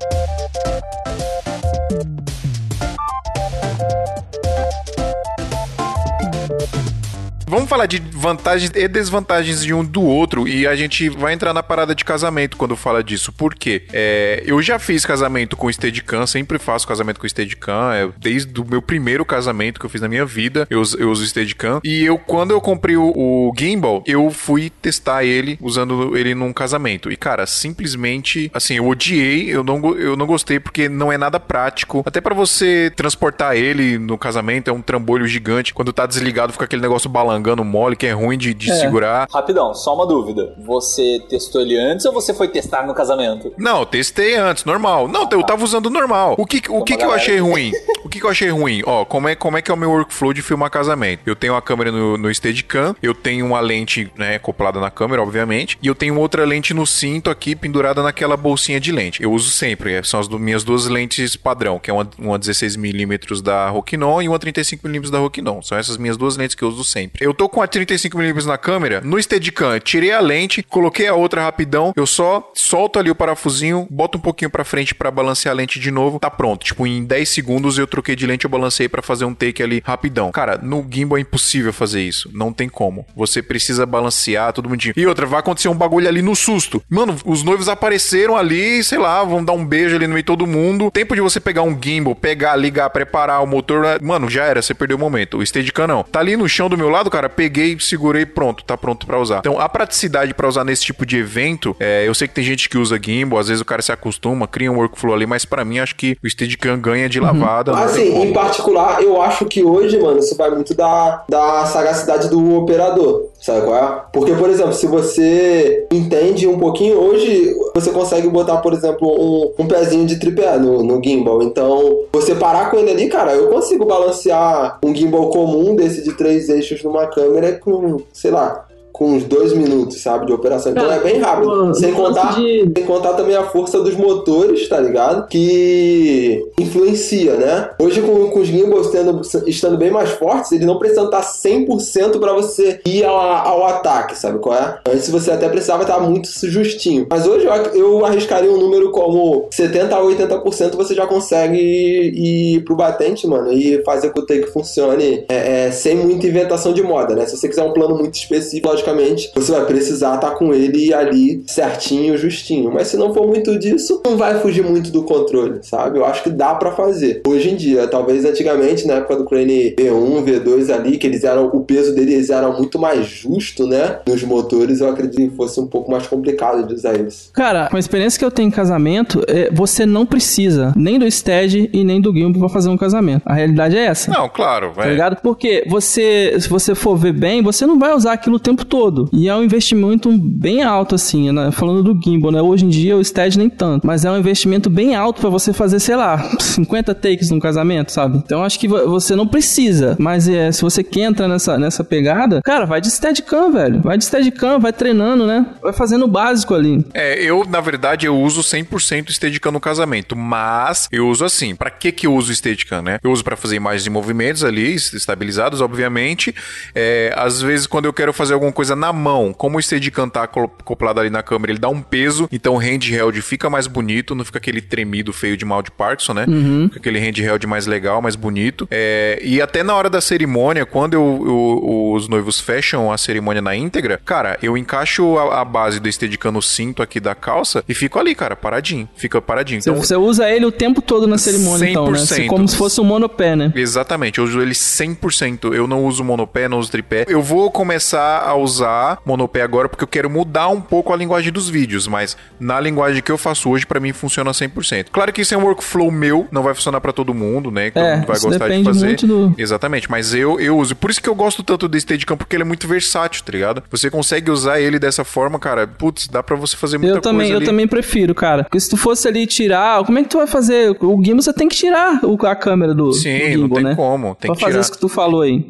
Vamos falar de vantagens e desvantagens de um do outro e a gente vai entrar na parada de casamento quando fala disso. Por quê? É, eu já fiz casamento com Steadicam, sempre faço casamento com Steadicam, é, desde o meu primeiro casamento que eu fiz na minha vida, eu, eu uso Steadicam. E eu, quando eu comprei o, o Gimbal, eu fui testar ele usando ele num casamento. E, cara, simplesmente, assim, eu odiei, eu não, eu não gostei porque não é nada prático. Até pra você transportar ele no casamento, é um trambolho gigante. Quando tá desligado, fica aquele negócio balangando mole, que é ruim de, de É. segurar. Rapidão, só uma dúvida. Você testou ele antes ou você foi testar no casamento? Não, eu testei antes, normal. Não, eu tava usando normal. O que, o que, que eu achei ruim? O que, que eu achei ruim? Ó, como é, como é que é o meu workflow de filmar casamento? Eu tenho a câmera no, no Steadicam, eu tenho uma lente, né, acoplada na câmera, obviamente, e eu tenho outra lente no cinto aqui, pendurada naquela bolsinha de lente. Eu uso sempre, é, são as du- minhas duas lentes padrão, que é uma, uma 16mm da Rokinon e uma 35mm da Rokinon. São essas minhas duas lentes que eu uso sempre. Eu tô com a 35mm na câmera, no Steadicam, tirei a lente, coloquei a outra rapidão, eu só solto ali o parafusinho, boto um pouquinho pra frente pra balancear a lente de novo, tá pronto. Tipo, em 10 segundos eu troquei de lente, eu balancei pra fazer um take ali rapidão. Cara, no gimbal é impossível fazer isso. Não tem como. Você precisa balancear tudo bonitinho. E outra, vai acontecer um bagulho ali no susto. Mano, os noivos apareceram ali, sei lá, vão dar um beijo ali no meio de todo mundo. Tempo de você pegar um gimbal, pegar, ligar, preparar o motor, mano, já era, você perdeu o momento. O Steadicam não. Tá ali no chão do meu lado, cara, peguei, segurei, pronto, tá pronto pra usar. Então, a praticidade pra usar nesse tipo de evento, é, eu sei que tem gente que usa gimbal, às vezes o cara se acostuma, cria um workflow ali, mas para mim acho que o Steadicam ganha de lavada. não tem Assim, em particular, eu acho que hoje, mano, isso vai muito da, da sagacidade do operador. Sabe qual é? Porque, por exemplo, se você entende um pouquinho, hoje você consegue botar, por exemplo, um, um pezinho de tripé no, no gimbal. Então, você parar com ele ali, cara, eu consigo balancear um gimbal comum desse de três eixos numa câmera com, sei lá, com uns dois minutos, sabe, de operação. Então Cara, é bem rápido. sem, contar, de- sem contar também a força dos motores, tá ligado? Que influencia, né? Hoje, com, com os gimbals tendo, estando bem mais fortes, eles não precisam estar 100% pra você ir ao, ao ataque, sabe qual é? Antes você até precisava estar muito justinho. Mas hoje eu, eu arriscaria um número como 70% a 80% você já consegue ir pro batente, mano, e fazer com que o take funcione é, é, sem muita inventação de moda, né? Se você quiser um plano muito específico, logicamente, você vai precisar estar com ele ali certinho, justinho. Mas se não for muito disso, não vai fugir muito do controle, sabe? Eu acho que dá pra fazer. Hoje em dia, talvez antigamente, na época do Crane V1, V2 ali, que eles eram, o peso deles era muito mais justo, né? Nos motores, eu acredito que fosse um pouco mais complicado de usar eles. Cara, com a experiência que eu tenho em casamento, é, você não precisa nem do stead e nem do gimbal pra fazer um casamento. A realidade é essa. Não, claro, Tá velho. ligado? Porque você, se você for ver bem, você não vai usar aquilo o tempo todo. E é um investimento bem alto, assim, né? falando do gimbal, né? Hoje em dia o stead nem tanto. Mas é um investimento bem alto pra você fazer, sei lá, 50 takes num casamento, sabe? Então acho que vo- você não precisa. Mas é, se você quer entrar nessa, nessa pegada, cara, vai de steadicam, velho. Vai de steadicam, vai treinando, né? Vai fazendo o básico ali. É, eu, na verdade, eu uso 100% Steadicam no casamento, mas eu uso assim. Pra que que eu uso Steadicam, né? Eu uso pra fazer imagens de movimentos ali, estabilizados, obviamente. É, às vezes, quando eu quero fazer alguma coisa na mão, como o Steadicam tá acoplado ali na câmera, ele dá um peso, então o handheld fica mais bonito, não fica aquele tremido feio de mal de Parkinson, né? Fica aquele handheld mais legal, mais bonito. É, e até na hora da cerimônia, quando eu- eu- os noivos fecham a cerimônia na íntegra, cara, eu encaixo a, a base do Steadicam no cinto aqui da calça e fico ali, cara, paradinho. Fica paradinho. Então, você usa ele o tempo todo na cerimônia, então, né? 100%. Como se fosse um monopé, né? Exatamente, eu uso ele 100%. Eu não uso monopé, não uso tripé. Eu vou começar a usar monopé agora porque eu quero mudar um pouco a linguagem dos vídeos, mas na linguagem que eu faço hoje, pra mim funciona 100%. Claro que isso é um workflow meu, não vai funcionar pra todo mundo, né? Que todo É, mundo vai gostar de fazer. muito do- Exatamente, mas eu, eu uso. Por isso que eu gosto tanto do Steadicam, porque ele é muito versátil, tá ligado? Você consegue usar ele dessa forma, cara, putz, dá pra você fazer muita Eu também, coisa eu ali. também prefiro, cara. Porque se tu fosse ali tirar, como é que tu vai fazer? O gimbal você tem que tirar o- a câmera do, Sim, do não gimbal, tem né? como, tem pra que fazer tirar. isso que tu falou aí.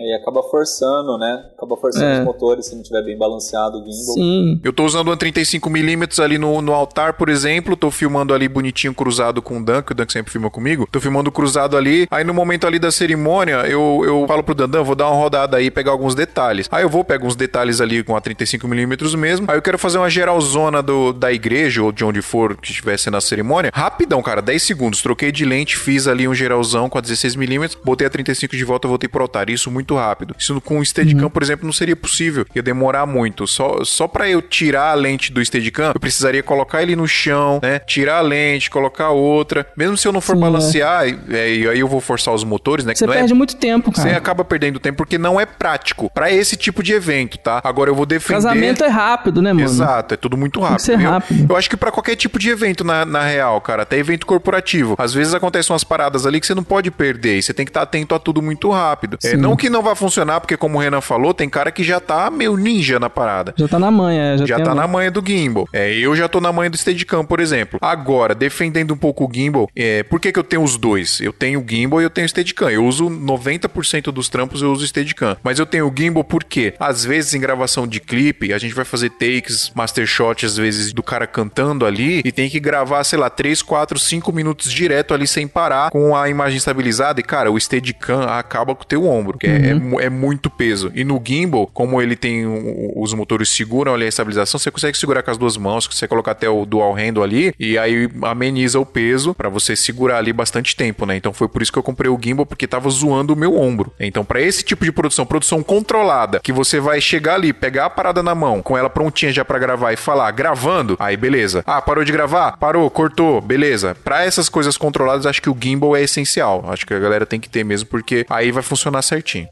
Aí acaba forçando, né? Acaba forçando É. os motores se não tiver bem balanceado o gimbal. Sim. Eu tô usando uma 35mm ali no, no altar, por exemplo. Tô filmando ali bonitinho cruzado com o Dan, que o Dan sempre filma comigo. Tô filmando cruzado ali. Aí no momento ali da cerimônia, eu, eu falo pro Dandan, vou dar uma rodada aí, pegar alguns detalhes. Aí eu vou, pego uns detalhes ali com a 35mm mesmo. Aí eu quero fazer uma geralzona do, da igreja ou de onde for que estivesse na cerimônia. Rapidão, cara, 10 segundos. Troquei de lente, fiz ali um geralzão com a 16mm, botei a 35 de volta, voltei pro altar. Isso muito rápido. Isso com o Steadicam, por exemplo, não seria possível. Ia demorar muito. Só, só pra eu tirar a lente do Steadicam, eu precisaria colocar ele no chão, né? Tirar a lente, colocar outra. Mesmo se eu não for Sim, é. balancear, e, é, e aí eu vou forçar os motores, né? Você é- perde muito tempo, Você cara. acaba perdendo tempo porque não é prático pra esse tipo de evento, tá? Agora eu vou defender. Casamento é rápido, né, mano? Exato, é tudo muito rápido. Eu- rápido. Eu acho que pra qualquer tipo de evento, na, na real, cara, até evento corporativo, às vezes acontecem umas paradas ali que você não pode perder e você tem que estar atento a tudo muito rápido. É, não que não vai funcionar, porque como o Renan falou, tem cara que já tá meio ninja na parada. Já tá na manha, já, Já tá a- na manha do gimbal. É, eu já tô na manha do Steadicam, por exemplo. Agora, defendendo um pouco o gimbal, é, por que, que eu tenho os dois? Eu tenho o gimbal e eu tenho o Steadicam. Eu uso 90% dos trampos, eu uso o Steadicam. Mas eu tenho o gimbal porque, às vezes, em gravação de clipe, a gente vai fazer takes, master shot, às vezes, do cara cantando ali, e tem que gravar, sei lá, 3, 4, 5 minutos direto ali sem parar, com a imagem estabilizada. E, cara, o Steadicam acaba com o teu ombro. Que é, é mu- é, muito peso. E no gimbal, como ele tem um- os motores seguram ali a estabilização, você consegue segurar com as duas mãos, você coloca até o dual handle ali e aí ameniza o peso pra você segurar ali bastante tempo, né? Então foi por isso que eu comprei o gimbal porque tava zoando o meu ombro. Então pra esse tipo de produção, produção controlada, que você vai chegar ali, pegar a parada na mão, com ela prontinha já pra gravar e falar gravando, aí beleza. Ah, parou de gravar? Parou, cortou, beleza. Pra essas coisas controladas, acho que o gimbal é essencial. Acho que a galera tem que ter mesmo porque aí vai funcionar certinho.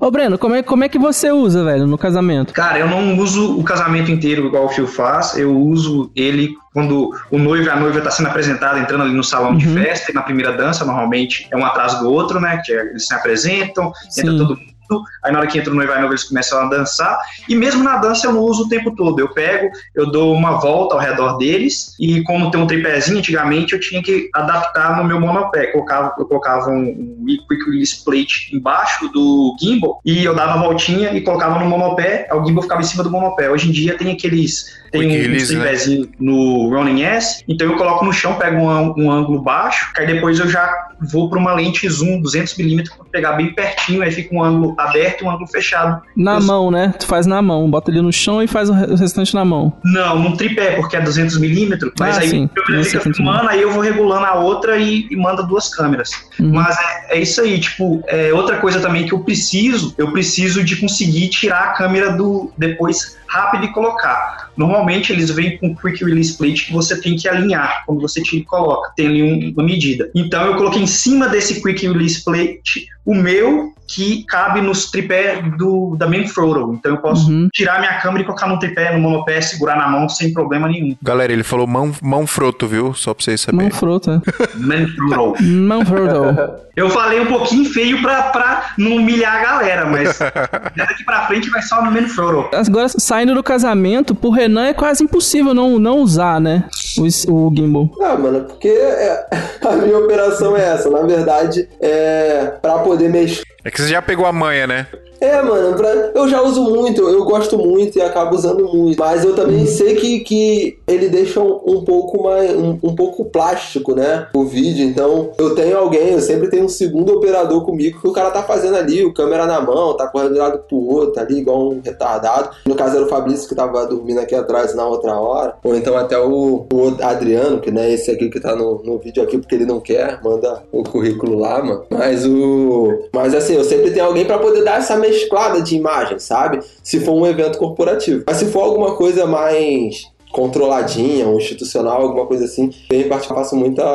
Ô, Breno, como é, como é que você usa, velho, no casamento? Cara, eu não uso o casamento inteiro igual o Phil faz, eu uso ele quando o noivo e a noiva tá sendo apresentada, entrando ali no salão de festa, e na primeira dança, normalmente é um atrás do outro, né? Que é- eles se apresentam, entra Sim. todo mundo. Aí na hora que entra o noivo a noiva, eles começam a dançar. E mesmo na dança eu não uso o tempo todo. Eu pego, eu dou uma volta ao redor deles. E como tem um tripézinho, antigamente eu tinha que adaptar no meu monopé. Colocava, eu colocava um, um quick release plate embaixo do gimbal. E eu dava a voltinha e colocava no monopé. O gimbal ficava em cima do monopé. Hoje em dia tem aqueles. Tem Quick um, um né? no Running S. Então eu coloco no chão, pego um, um ângulo baixo. Aí depois eu já vou para uma lente zoom 200mm para pegar bem pertinho. Aí fica um ângulo aberto e um ângulo fechado. Na Eu- mão, né? Tu faz na mão, bota ele no chão e faz o re- o restante na mão. Não, num tripé, porque é 200mm, mas Ah, aí sim, câmera fica 200mm. filmando, aí eu vou regulando a outra e, e manda duas câmeras. Uhum. Mas é, é isso aí, tipo, é outra coisa também que eu preciso, eu preciso de conseguir tirar a câmera do depois rápido e colocar. Normalmente eles vêm com quick release plate que você tem que alinhar quando você tira e coloca, tem ali um- uma medida. Então eu coloquei em cima desse quick release plate o meu que cabe nos tripé do da main throttle. Então eu posso Uhum. tirar minha câmera e colocar no tripé, no monopé, segurar na mão sem problema nenhum. Galera, ele falou mão, mão froto, viu? Só pra vocês saberem. Mão frota. Main throttle. Mão frota. Eu falei um pouquinho feio pra, pra não humilhar a galera, mas daqui pra frente vai só no main throttle. Agora, saindo do casamento, pro Renan é quase impossível não, não usar, né? O, o gimbal. Ah, mano, porque é- a minha operação é essa. Na verdade, é pra poder mexer. É que você já pegou a manha, né? É, mano, pra- eu já uso muito, eu gosto muito e acabo usando muito. Mas eu também sei que, que ele deixa um, um pouco mais. Um, um pouco plástico, né? O vídeo. Então, eu tenho alguém, eu sempre tenho um segundo operador comigo que o cara tá fazendo ali, o câmera na mão, tá correndo de um lado pro outro, tá ali, igual um retardado. No caso era o Fabrício que tava dormindo aqui atrás na outra hora. Ou então até o, o Adriano, que não é esse aqui que tá no, no vídeo aqui porque ele não quer, manda o currículo lá, mano. Mas o. Mas assim, eu sempre tenho alguém pra poder dar essa mesclada de imagem, sabe? Se for um evento corporativo. Mas se for alguma coisa mais controladinha, um institucional, alguma coisa assim, eu faço muito a,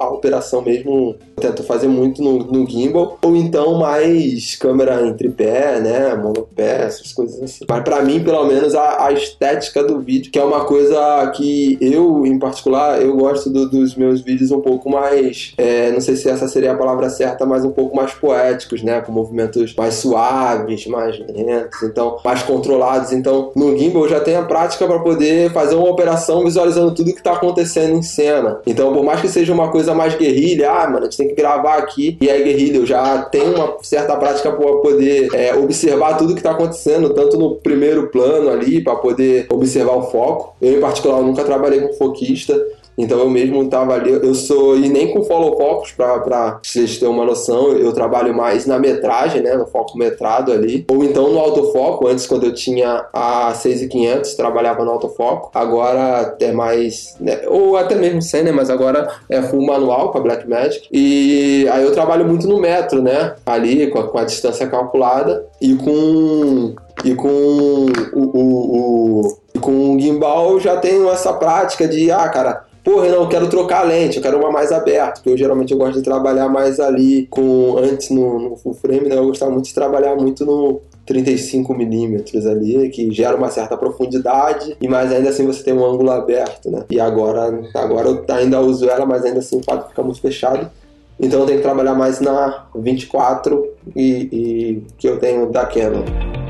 a operação mesmo, tento fazer muito no, no gimbal, ou então mais câmera em tripé, né, monopé, essas coisas assim. Mas pra mim, pelo menos, a, a estética do vídeo, que é uma coisa que eu, em particular, eu gosto do- dos meus vídeos um pouco mais, é, não sei se essa seria a palavra certa, mas um pouco mais poéticos, né, com movimentos mais suaves, mais lentos, então, mais controlados. Então, no gimbal eu já tenho a prática para poder fazer uma operação visualizando tudo que tá acontecendo em cena. Então, por mais que seja uma coisa mais guerrilha, ah, mano, a gente tem que gravar aqui e é guerrilha, eu já tenho uma certa prática para poder é, observar tudo que tá acontecendo, tanto no primeiro plano ali, para poder observar o foco. Eu, em particular, nunca trabalhei com foquista. Então eu mesmo tava ali, eu sou, e nem com follow focus, pra vocês terem uma noção, eu trabalho mais na metragem, né, no foco metrado ali, ou então no autofoco, antes quando eu tinha a 6500, trabalhava no autofoco, agora é mais, né, ou até mesmo sem, né, mas agora é full manual com a Blackmagic, e aí eu trabalho muito no metro, né, ali com a, com a distância calculada, e com e com o, o, o- e com o gimbal já tenho essa prática de, ah, cara, porra, não, eu quero trocar a lente, eu quero uma mais aberta, porque eu geralmente eu gosto de trabalhar mais ali com, antes no, no full frame, né, eu gostava muito de trabalhar muito no 35mm ali, que gera uma certa profundidade, e mas ainda assim você tem um ângulo aberto, né, e agora, agora eu ainda uso ela, mas ainda assim o quadro fica muito fechado, então eu tenho que trabalhar mais na 24 e, e que eu tenho da Canon.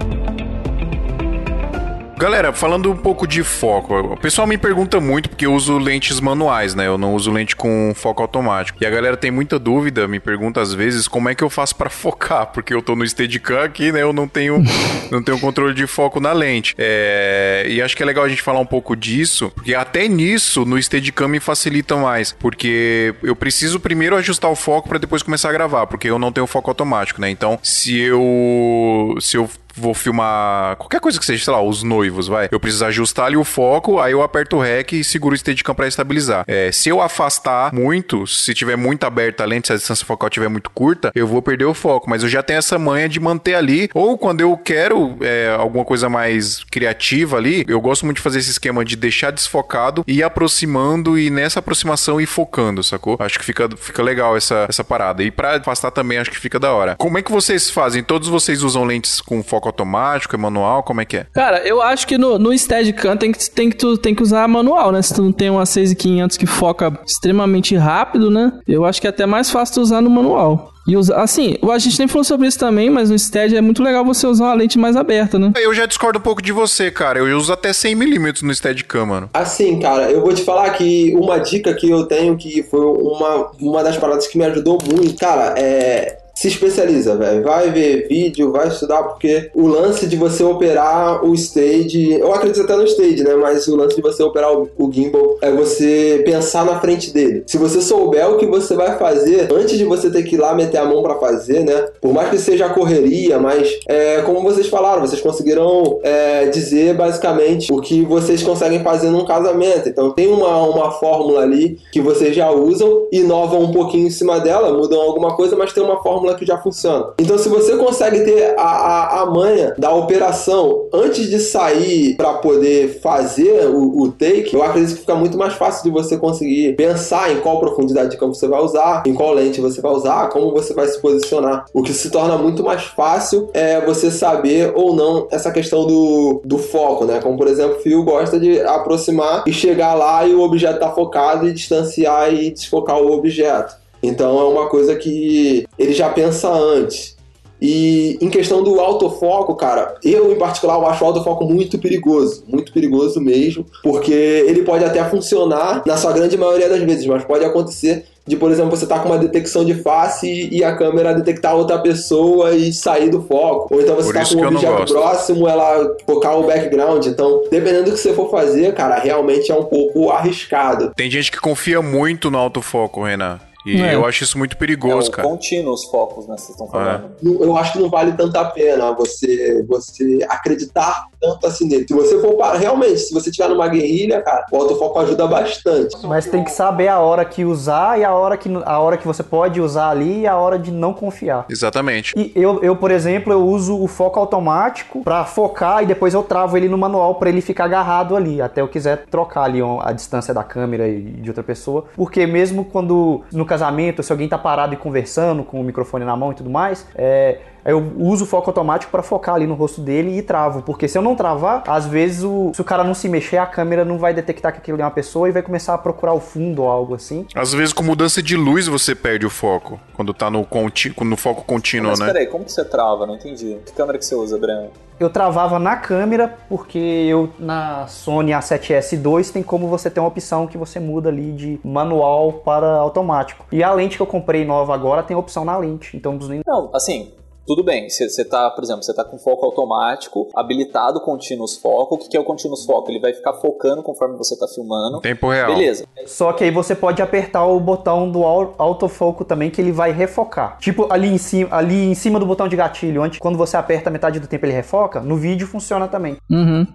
Galera, falando um pouco de foco, o pessoal me pergunta muito porque eu uso lentes manuais, né? Eu não uso lente com foco automático. E a galera tem muita dúvida, me pergunta às vezes como é que eu faço para focar, porque eu tô no Steadicam aqui, né? Eu não tenho não tenho controle de foco na lente. É... e acho que é legal a gente falar um pouco disso, porque até nisso no Steadicam me facilita mais, porque eu preciso primeiro ajustar o foco para depois começar a gravar, porque eu não tenho foco automático, né? Então, se eu se eu vou filmar qualquer coisa que seja, sei lá, os noivos, vai. Eu preciso ajustar ali o foco, aí eu aperto o REC e seguro o Steadicam pra estabilizar. É, se eu afastar muito, se tiver muito aberta a lente, se a distância focal tiver muito curta, eu vou perder o foco. Mas eu já tenho essa manha de manter ali. Ou quando eu quero é, alguma coisa mais criativa ali, eu gosto muito de fazer esse esquema de deixar desfocado e aproximando e nessa aproximação ir focando, sacou? Acho que fica, fica legal essa, essa parada. E pra afastar também acho que fica da hora. Como é que vocês fazem? Todos vocês usam lentes com foco automático, é manual? Como é que é? Cara, eu acho que no, no Steadicam tem que, tem, que, tu, tem que usar manual, né? Se tu não tem uma 6500 que foca extremamente rápido, né? Eu acho que é até mais fácil tu usar no manual. E usa, assim, a gente nem falou sobre isso também, mas no Stead é muito legal você usar uma lente mais aberta, né? Eu já discordo um pouco de você, cara. Eu uso até 100mm no Steadicam, mano. Assim, cara, eu vou te falar que uma dica que eu tenho que foi uma, uma das paradas que me ajudou muito, cara, é se especializa, velho. Vai ver vídeo, vai estudar, porque o lance de você operar o stage, eu acredito até no stage, né? Mas o lance de você operar o, o gimbal é você pensar na frente dele. Se você souber o que você vai fazer, antes de você ter que ir lá meter a mão para fazer, né? Por mais que seja correria, mas é, como vocês falaram, vocês conseguiram é, dizer basicamente o que vocês conseguem fazer num casamento. Então tem uma, uma fórmula ali que vocês já usam, inovam um pouquinho em cima dela, mudam alguma coisa, mas tem uma fórmula que já funciona. Então, se você consegue ter a, a, a manha da operação antes de sair para poder fazer o, o, take, eu acredito que fica muito mais fácil de você conseguir pensar em qual profundidade de campo você vai usar, em qual lente você vai usar, como você vai se posicionar. O que se torna muito mais fácil é você saber ou não essa questão do, do foco, né? Como, por exemplo, o Phil gosta de aproximar e chegar lá e o objeto tá focado e distanciar e desfocar o objeto. Então é uma coisa que ele já pensa antes. E em questão do autofoco, cara, eu em particular eu acho o autofoco muito perigoso, muito perigoso mesmo, porque ele pode até funcionar na sua grande maioria das vezes, mas pode acontecer de, por exemplo, você tá com uma detecção de face e a câmera detectar outra pessoa e sair do foco. Ou então você por tá com um objeto próximo, ela focar o background. Então, dependendo do que você for fazer, cara, realmente é um pouco arriscado. Tem gente que confia muito no autofoco, Renan. E é. eu acho isso muito perigoso, é, cara. Contínuo os focos, né? Vocês estão falando. É. Eu acho que não vale tanta pena você, você acreditar tanto assim nele. Se você for para, realmente, se você tiver numa guerrilha, cara, o autofoco ajuda bastante. Mas tem que saber a hora que usar e a hora que, a hora que você pode usar ali e a hora de não confiar. Exatamente. E eu, eu por exemplo, eu uso o foco automático para focar e depois eu travo ele no manual para ele ficar agarrado ali, até eu quiser trocar ali a distância da câmera e de outra pessoa. Porque mesmo quando no caso casamento, se alguém tá parado e conversando com o microfone na mão e tudo mais, é, eu uso o foco automático para focar ali no rosto dele e travo. Porque se eu não travar, às vezes o, se o cara não se mexer, a câmera não vai detectar que aquilo é uma pessoa e vai começar a procurar o fundo ou algo assim. Às vezes com mudança de luz você perde o foco. Quando tá no, conti no foco contínuo, Mas, né? Mas peraí, como que você trava? Não entendi. Que câmera que você usa, Breno? Eu travava na câmera, porque eu na Sony A7S II tem como você ter uma opção que você muda ali de manual para automático. E a lente que eu comprei nova agora tem opção na lente. Então, não, assim, tudo bem, você tá, por exemplo, você tá com foco automático, habilitado o Continuous Foco. O que, que é o Continuous Foco? Ele vai ficar focando conforme você tá filmando. Tempo real. Beleza. Só que aí você pode apertar o botão do autofoco também, que ele vai refocar. Tipo, ali em cima, ali em cima do botão de gatilho, onde quando você aperta metade do tempo ele refoca, no vídeo funciona também. Uhum.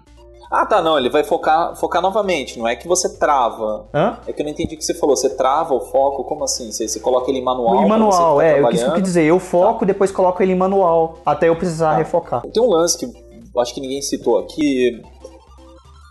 Ah, tá, não, ele vai focar, focar novamente, não é que você trava. Hã? É que eu não entendi o que você falou, você trava o foco, como assim? Você, você coloca ele em manual? Em manual, tá é, eu quis, quis dizer, eu foco, tá. depois coloco ele em manual, até eu precisar tá. refocar. Tem um lance que acho que ninguém citou aqui,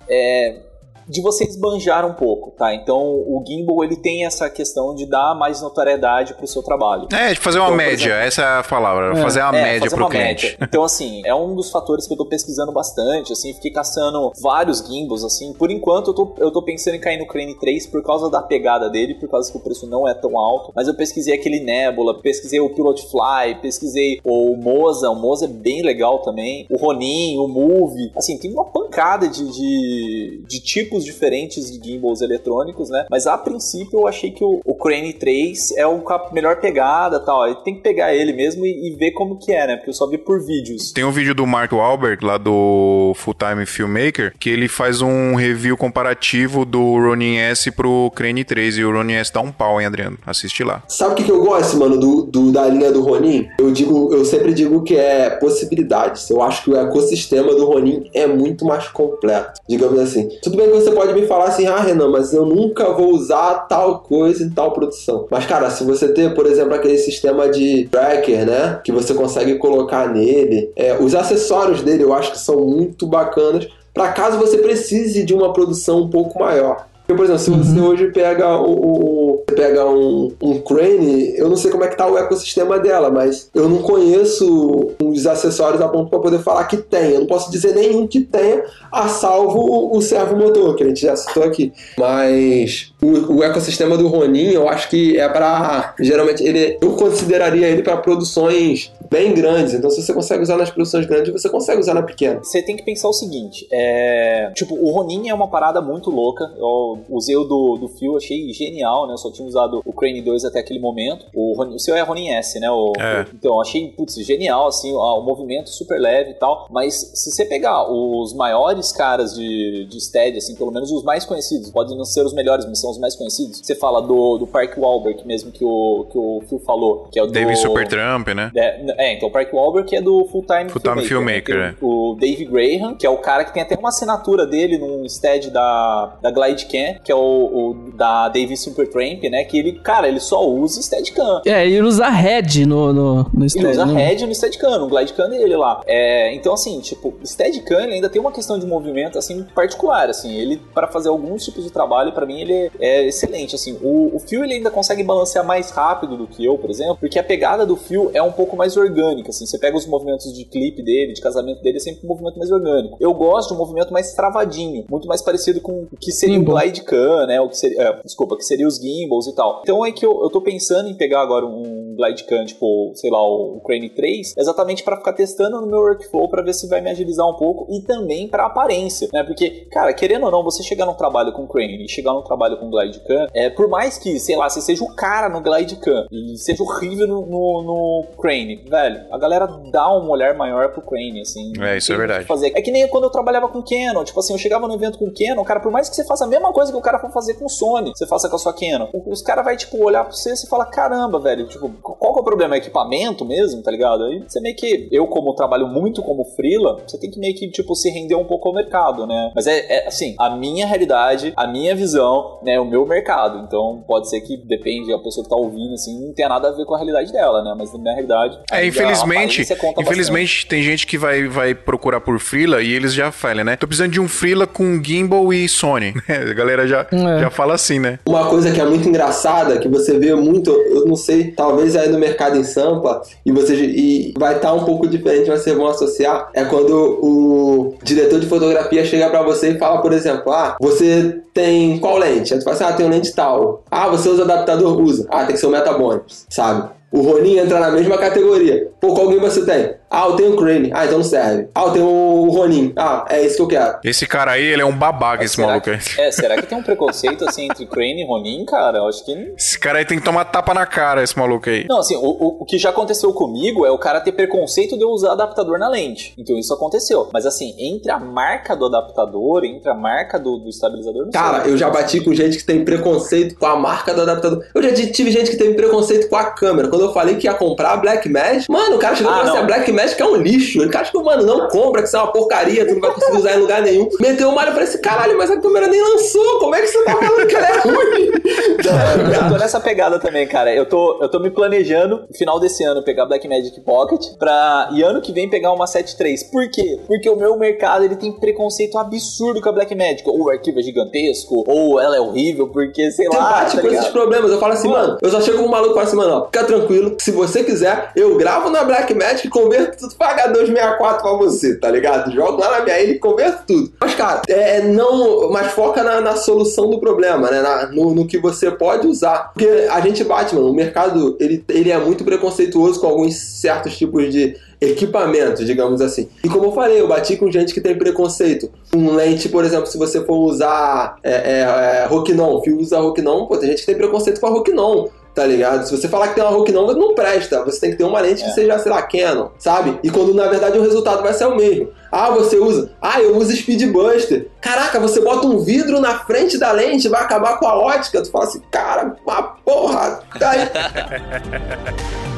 é de você esbanjar um pouco, tá? Então o gimbal ele tem essa questão de dar mais notoriedade pro seu trabalho. É, de fazer uma Então, média, exemplo- essa é a palavra, É. fazer uma É, média fazer pro uma cliente. média. Então, assim, é um dos fatores que eu tô pesquisando bastante, assim, fiquei caçando vários gimbals, assim. Por enquanto, eu tô, eu tô pensando em cair no Crane 3 por causa da pegada dele, por causa que o preço não é tão alto. Mas eu pesquisei aquele Nebula, pesquisei o Pilot Fly, pesquisei o Moza, o Moza é bem legal também. O Ronin, o Move. Assim, tem uma pancada de, de, de tipos diferentes de gimbals eletrônicos, né? Mas a princípio eu achei que o, o Crane 3 é o com a melhor pegada e tal. Aí Tem que pegar ele mesmo e, e ver como que é, né? Porque eu só vi por vídeos. Tem um vídeo do Mark Albert, lá do Full Time Filmmaker, que ele faz um review comparativo do Ronin S pro Crane 3 e o Ronin S dá um pau, hein, Adriano? Assiste lá. Sabe o que, que eu gosto, mano, do, do- da linha do Ronin? Eu digo, eu sempre digo que é possibilidades. Eu acho que o ecossistema do Ronin é muito mais completo, digamos assim. Tudo bem que você pode me falar assim, ah, Renan, mas eu nunca vou usar tal coisa em tal produção. Mas, cara, se você ter, por exemplo, aquele sistema de tracker, né, que você consegue colocar nele, é, os acessórios dele eu acho que são muito bacanas para caso você precise de uma produção um pouco maior. Porque, por exemplo, se você hoje pega o, o- pega um, um Crane, eu não sei como é que tá o ecossistema dela, mas eu não conheço os acessórios a ponto para poder falar que tem. Eu não posso dizer nenhum que tenha, a salvo o, servo motor, que a gente já citou aqui. Mas o, o ecossistema do Ronin, eu acho que é para geralmente ele eu consideraria ele para produções bem grandes. Então, se você consegue usar nas produções grandes, você consegue usar na pequena. Você tem que pensar o seguinte, é... Tipo, o Ronin é uma parada muito louca. Eu usei o do, do Fio, achei genial, né? Eu só tinha usado o Crane 2 até aquele momento. O, Ronin- o seu é Ronin S, né? O, É. Então, eu achei, putz, genial, assim, o, o movimento super leve e tal. Mas se você pegar os maiores caras de, de stead, assim, pelo menos os mais conhecidos, podem não ser os melhores, mas são os mais conhecidos. Você fala do, do Park Wahlberg, mesmo que o, que o Phil falou, que é o do... David Supertramp, né? É, é, então o Park Wahlberg que é do Full Time Full Time Filmmaker, né? Tem O Dave Graham, que é o cara que tem até uma assinatura dele num stead da, da Glidecam, que é o, o da Dave Supertramp, né? Que ele, cara, ele só usa Steadicam. É, ele usa Red no, no, no Ele usa né? head no Steadicam, no Glidecam dele lá. É, então, assim, tipo, Steadicam ele ainda tem uma questão de movimento, assim, particular, assim. Ele, para fazer alguns tipos de trabalho, pra mim, ele é, é excelente, assim. O, o fio, ele ainda consegue balancear mais rápido do que eu, por exemplo, porque a pegada do fio é um pouco mais orgânica, assim. Você pega os movimentos de clipe dele, de casamento dele, é sempre um movimento mais orgânico. Eu gosto de um movimento mais travadinho, muito mais parecido com o que seria Gimbal. o Glidecam, né? O que seria, é, desculpa, que seria os gimbals e tal. Então é que eu, eu tô pensando em pegar agora um Glidecam, tipo, sei lá, o, o Crane 3, exatamente pra ficar testando no meu workflow pra ver se vai me agilizar um pouco e também pra aparência, né? Porque, cara, querendo ou não, você chegar num trabalho com Crane e chegar num trabalho com Glidecam, é, por mais que, sei lá, você seja o cara no Glidecam e seja horrível no, no, no Crane, velho, a galera dá um olhar maior pro Crane, assim. É, isso é que verdade. fazer. É que nem quando eu trabalhava com Canon, tipo assim, eu chegava no evento com Canon, cara, por mais que você faça a mesma coisa que o cara for fazer com Sony, você faça com a sua Canon, os caras vai tipo olhar pra você e você fala, caramba, velho, tipo, qual que é o problema? É equipamento mesmo, tá ligado? Aí você meio que, eu como trabalho muito como freela, você tem que meio que, tipo, se render um pouco ao mercado, né? Mas é, é, assim, a minha realidade, a minha visão, né, o meu mercado. Então pode ser que depende, a pessoa que tá ouvindo, assim, não tenha nada a ver com a realidade dela, né? Mas na minha realidade. É, a infelizmente, infelizmente tem gente que vai, vai procurar por freela e eles já falam, né? Tô precisando de um freela com gimbal e Sony. A galera já, É. já fala assim, né? Uma coisa que é muito engraçada, que você vê muito, eu não sei, talvez aí no mercado em Sampa, e você e vai estar um pouco diferente, mas vocês vão associar, é quando o diretor de fotografia chega pra você e fala, por exemplo, ah, você tem qual lente? Aí tu fala assim, ah, tem lente tal. Ah, você usa adaptador? Usa. Ah, tem que ser o Metabonics, sabe? O Ronin entra na mesma categoria. Pô, qual game você tem? Ah, eu tenho o Crane. Ah, então não serve. Ah, eu tenho o Ronin. Ah, é esse que eu quero. Esse cara aí, ele é um babaca, esse será maluco aí. que, é, será que tem um preconceito assim entre Crane e Ronin, cara? Eu acho que. Esse cara aí tem que tomar tapa na cara, esse maluco aí. Não, assim, o, o, o que já aconteceu comigo é o cara ter preconceito de eu usar adaptador na lente. Então isso aconteceu. Mas assim, entre a marca do adaptador, entre a marca do, do estabilizador, não Cara, sei. eu já bati com gente que tem preconceito com a marca do adaptador. Eu já tive gente que teve preconceito com a câmera. Quando eu falei que ia comprar a Black Magic, mano, o cara chegou Ah, assim: não. a Black Blackmagic é um lixo. Ele acha que, mano, não compra, que isso é uma porcaria, tu não vai conseguir usar em lugar nenhum. Meteu o malho e falei assim, caralho, mas a câmera nem lançou, como é que você tá falando que ela é ruim? eu tô nessa pegada também, cara. Eu tô, eu tô me planejando, no final desse ano, pegar Blackmagic Pocket pra. E ano que vem pegar uma 7.3. Por quê? Porque o meu mercado ele tem preconceito absurdo com a Blackmagic. Ou o arquivo é gigantesco, ou ela é horrível, porque, sei Você lá. bate tá com esses problemas. Eu falo assim, mano, eu só chego com um maluco e falo assim, mano, ó, fica tranquilo. Se você quiser, eu gravo na Blackmagic e converto tudo pra H264 pra você, tá ligado? Jogo lá na minha ilha e converto tudo. Mas, cara, é, não. Mas foca na, na solução do problema, né? Na- no, no que você pode usar. Porque a gente bate, mano. O mercado, ele, ele é muito preconceituoso com alguns certos tipos de equipamentos, digamos assim. E como eu falei, eu bati com gente que tem preconceito. Um lente, por exemplo, se você for usar é, é, é, Rokinon, fio usa Rokinon, pô, tem gente que tem preconceito com a Rokinon. Tá ligado? Se você falar que tem uma Rokinon, não presta. Você tem que ter uma lente que seja, sei lá, Canon, sabe? E quando na verdade o resultado vai ser o mesmo. Ah, você usa. Ah, eu uso Speedbuster. Caraca, você bota um vidro na frente da lente, vai acabar com a ótica. Tu fala assim, cara, uma porra. Tá aí.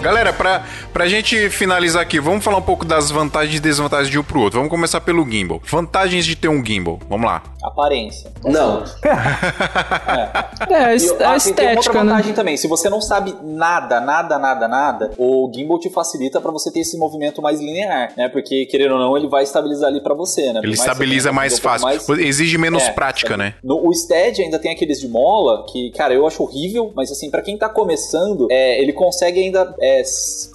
Galera, pra, pra gente finalizar aqui, vamos falar um pouco das vantagens e desvantagens de um pro outro. Vamos começar pelo gimbal. Vantagens de ter um gimbal. Vamos lá. Aparência. Não. É, a, E, est- ah, a tem- tem uma outra estética, né? vantagem também. Se você não sabe nada, nada, nada, nada, o gimbal te facilita pra você ter esse movimento mais linear, né? Porque, querendo ou não, ele vai estabilizar ali pra você, né? Ele estabiliza mais um fácil. mais- Exige menos É, prática, sabe? né? No, o Stead ainda tem aqueles de mola que, cara, eu acho horrível, mas assim, pra quem tá começando, é, ele consegue ainda, é,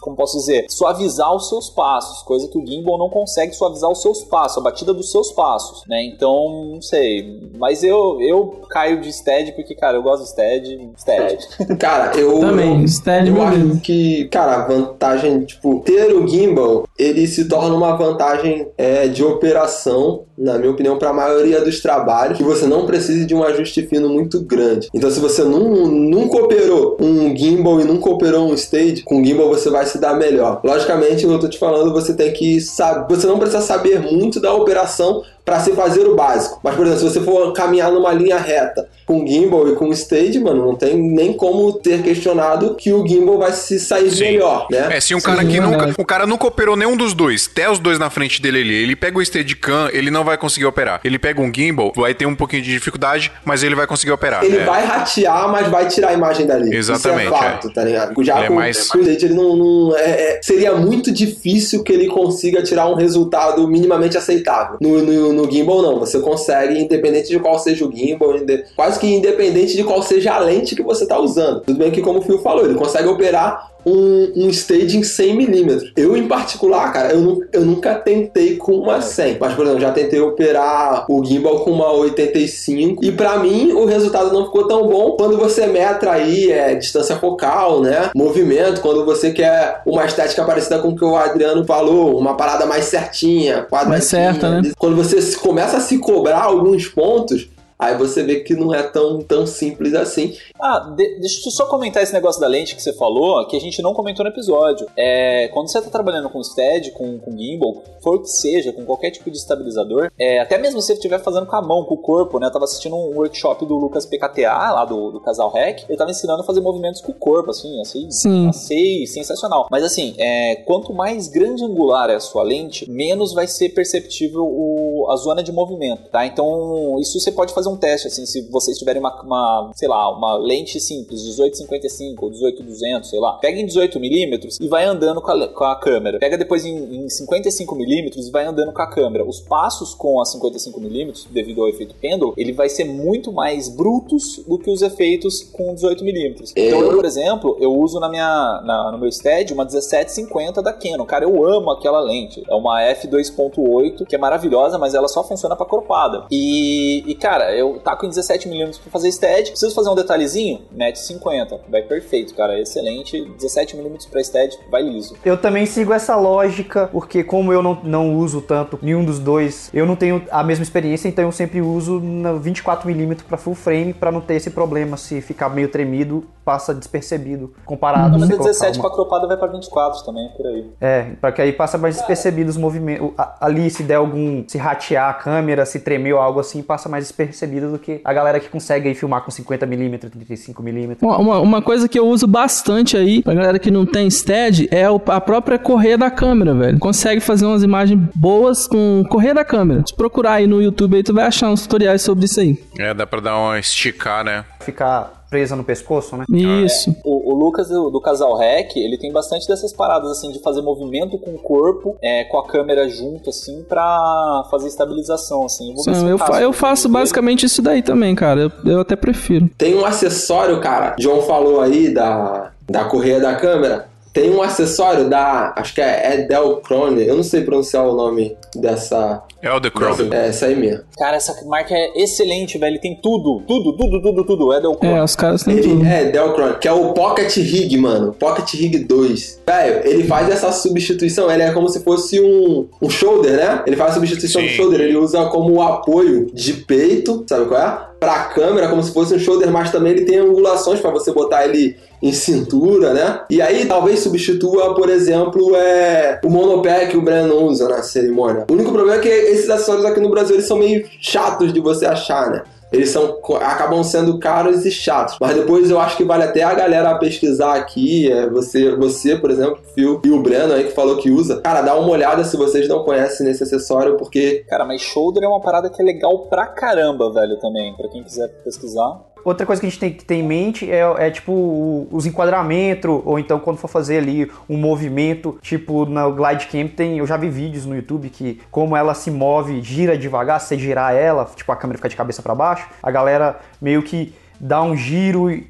como posso dizer, suavizar os seus passos, coisa que o gimbal não consegue suavizar os seus passos, a batida dos seus passos, né? Então, não sei. Mas eu, eu caio de Stead porque, cara, eu gosto de Stead. Stead. Cara, eu. Também, Stead eu meu acho que, cara, a vantagem, tipo, ter o gimbal, ele se torna uma vantagem é, de operação, na minha opinião, para a maioria dos trabalhos, que você não precise de um ajuste fino muito grande. Então, se você nun- nunca operou um gimbal e nunca operou um stage, com gimbal você vai se dar melhor. Logicamente, eu tô te falando, você tem que saber, você não precisa saber muito da operação para se fazer o básico. Mas, por exemplo, se você for caminhar numa linha reta com gimbal e com stage, mano, não tem nem como ter questionado que o gimbal vai se sair Sim. melhor, né? É, se um cara que nunca. O cara nunca operou nenhum dos dois, até os dois na frente dele ali, ele pega o Steadicam, ele não vai conseguir operar. Ele pega um gimbal, vai ter um pouquinho de dificuldade, mas ele vai conseguir operar. Ele É. vai ratear, mas vai tirar a imagem dali. Exatamente, Isso é fato, tá ligado? Já Ele é com, mais- com o stage, ele não. não- é- é- seria muito difícil que ele consiga tirar um resultado minimamente aceitável. No, no, no gimbal, não. Você consegue, independente de qual seja o gimbal, quase que independente de qual seja a lente que você tá usando. Tudo bem que, como o Phil falou, ele consegue operar um, um stage em 100mm. Eu, em particular, cara, eu, nu- eu nunca tentei com uma 100. Mas, por exemplo, já tentei operar o gimbal com uma 85. E pra mim, o resultado não ficou tão bom quando você metra aí é, distância focal, né? Movimento, quando você quer uma estética parecida com o que o Adriano falou, uma parada mais certinha, quadradinha. Mais certa, né? Quando você começa a se cobrar alguns pontos, aí você vê que não é tão, tão simples assim. Ah, de- deixa eu só comentar esse negócio da lente que você falou, que a gente não comentou no episódio. É, quando você está trabalhando com stead, com, com gimbal, for o que seja, com qualquer tipo de estabilizador, é, até mesmo se você estiver fazendo com a mão, com o corpo, né? Eu tava assistindo um workshop do Lucas PKTA, lá do, do Casal Rec, ele tava ensinando a fazer movimentos com o corpo, assim, assim, Sim. achei sensacional. Mas assim, é, quanto mais grande angular é a sua lente, menos vai ser perceptível o- a zona de movimento, tá? Então, isso você pode fazer um teste, assim, se vocês tiverem uma, uma, sei lá, uma lente simples, 1855 ou 18200, sei lá, pega em 18mm e vai andando com a, com a câmera. Pega depois em, em 55mm e vai andando com a câmera. Os passos com a 55mm, devido ao efeito pêndulo, ele vai ser muito mais brutos do que os efeitos com 18mm. Então, eu, por exemplo, eu uso na minha, na- no meu stead uma 1750 da Canon. Cara, eu amo aquela lente. É uma f2.8 que é maravilhosa, mas ela só funciona pra cropada. E, e cara, eu taco em 17mm pra fazer stead. Preciso fazer um detalhezinho? Mete 50. Vai perfeito, cara. Excelente. 17mm pra stead, vai liso. Eu também sigo essa lógica, porque como eu não, não uso tanto nenhum dos dois, eu não tenho a mesma experiência, então eu sempre uso na 24mm para full frame para não ter esse problema. Se ficar meio tremido, passa despercebido comparado Mas se a colocar 17 uma- pra cropada vai pra 24 também, por aí. É, para que aí passa mais despercebido os movimentos. A- Ali, se der algum. Se ratear a câmera, se tremer ou algo assim, passa mais despercebido do que a galera que consegue aí filmar com 50mm, 35mm. Uma, uma- uma coisa que eu uso bastante aí, pra galera que não tem stead, é o- a própria correia da câmera, velho. Consegue fazer umas imagens boas com correia da câmera. Se procurar aí no YouTube aí, tu vai achar uns tutoriais sobre isso aí. É, dá pra dar uma esticar, né? Ficar presa no pescoço, né? Isso. O, o Lucas do, do Casal Rec, ele tem bastante dessas paradas, assim, de fazer movimento com o corpo, é, com a câmera junto, assim, pra fazer estabilização, assim. Sim, eu, fa- eu faço basicamente isso daí também, cara. Eu, eu até prefiro. Tem um acessório, cara. John falou aí da, da correia da câmera. Tem um acessório da. Acho que é Edelkrone. Eu não sei pronunciar o nome dessa. Eldercrown. dessa é, essa aí mesmo. Cara, essa marca é excelente, velho. Tem tudo, tudo, tudo, tudo, tudo. Edelcon. É, os caras têm Ele tudo. é Delcron, que é o Pocket Rig, mano. Pocket Rig 2. Velho, ele faz essa substituição. Ele é como se fosse um, um shoulder, né? Ele faz a substituição Sim. do shoulder. Ele usa como apoio de peito, sabe qual é? Pra câmera, como se fosse um shoulder, mas também ele tem angulações pra você botar ele em cintura, né? E aí talvez substitua, por exemplo, é, o monopé que o Breno usa na cerimônia. O único problema é que esses acessórios aqui no Brasil eles são meio chatos de você achar, né? Eles são, acabam sendo caros e chatos. Mas depois eu acho que vale até a galera pesquisar aqui. é, você, você, por exemplo, Phil e o Breno aí que falou que usa. Cara, dá uma olhada se vocês não conhecem nesse acessório, porque Cara, mas shoulder é uma parada que é legal pra caramba, velho, também. Pra quem quiser pesquisar. Outra coisa que a gente tem que ter em mente é, é, tipo os enquadramentos, ou então quando for fazer ali um movimento, tipo no Glide Cam tem, eu já vi vídeos no YouTube que como ela se move, gira devagar, se você girar ela, tipo a câmera fica de cabeça pra baixo, a galera meio que dá um giro e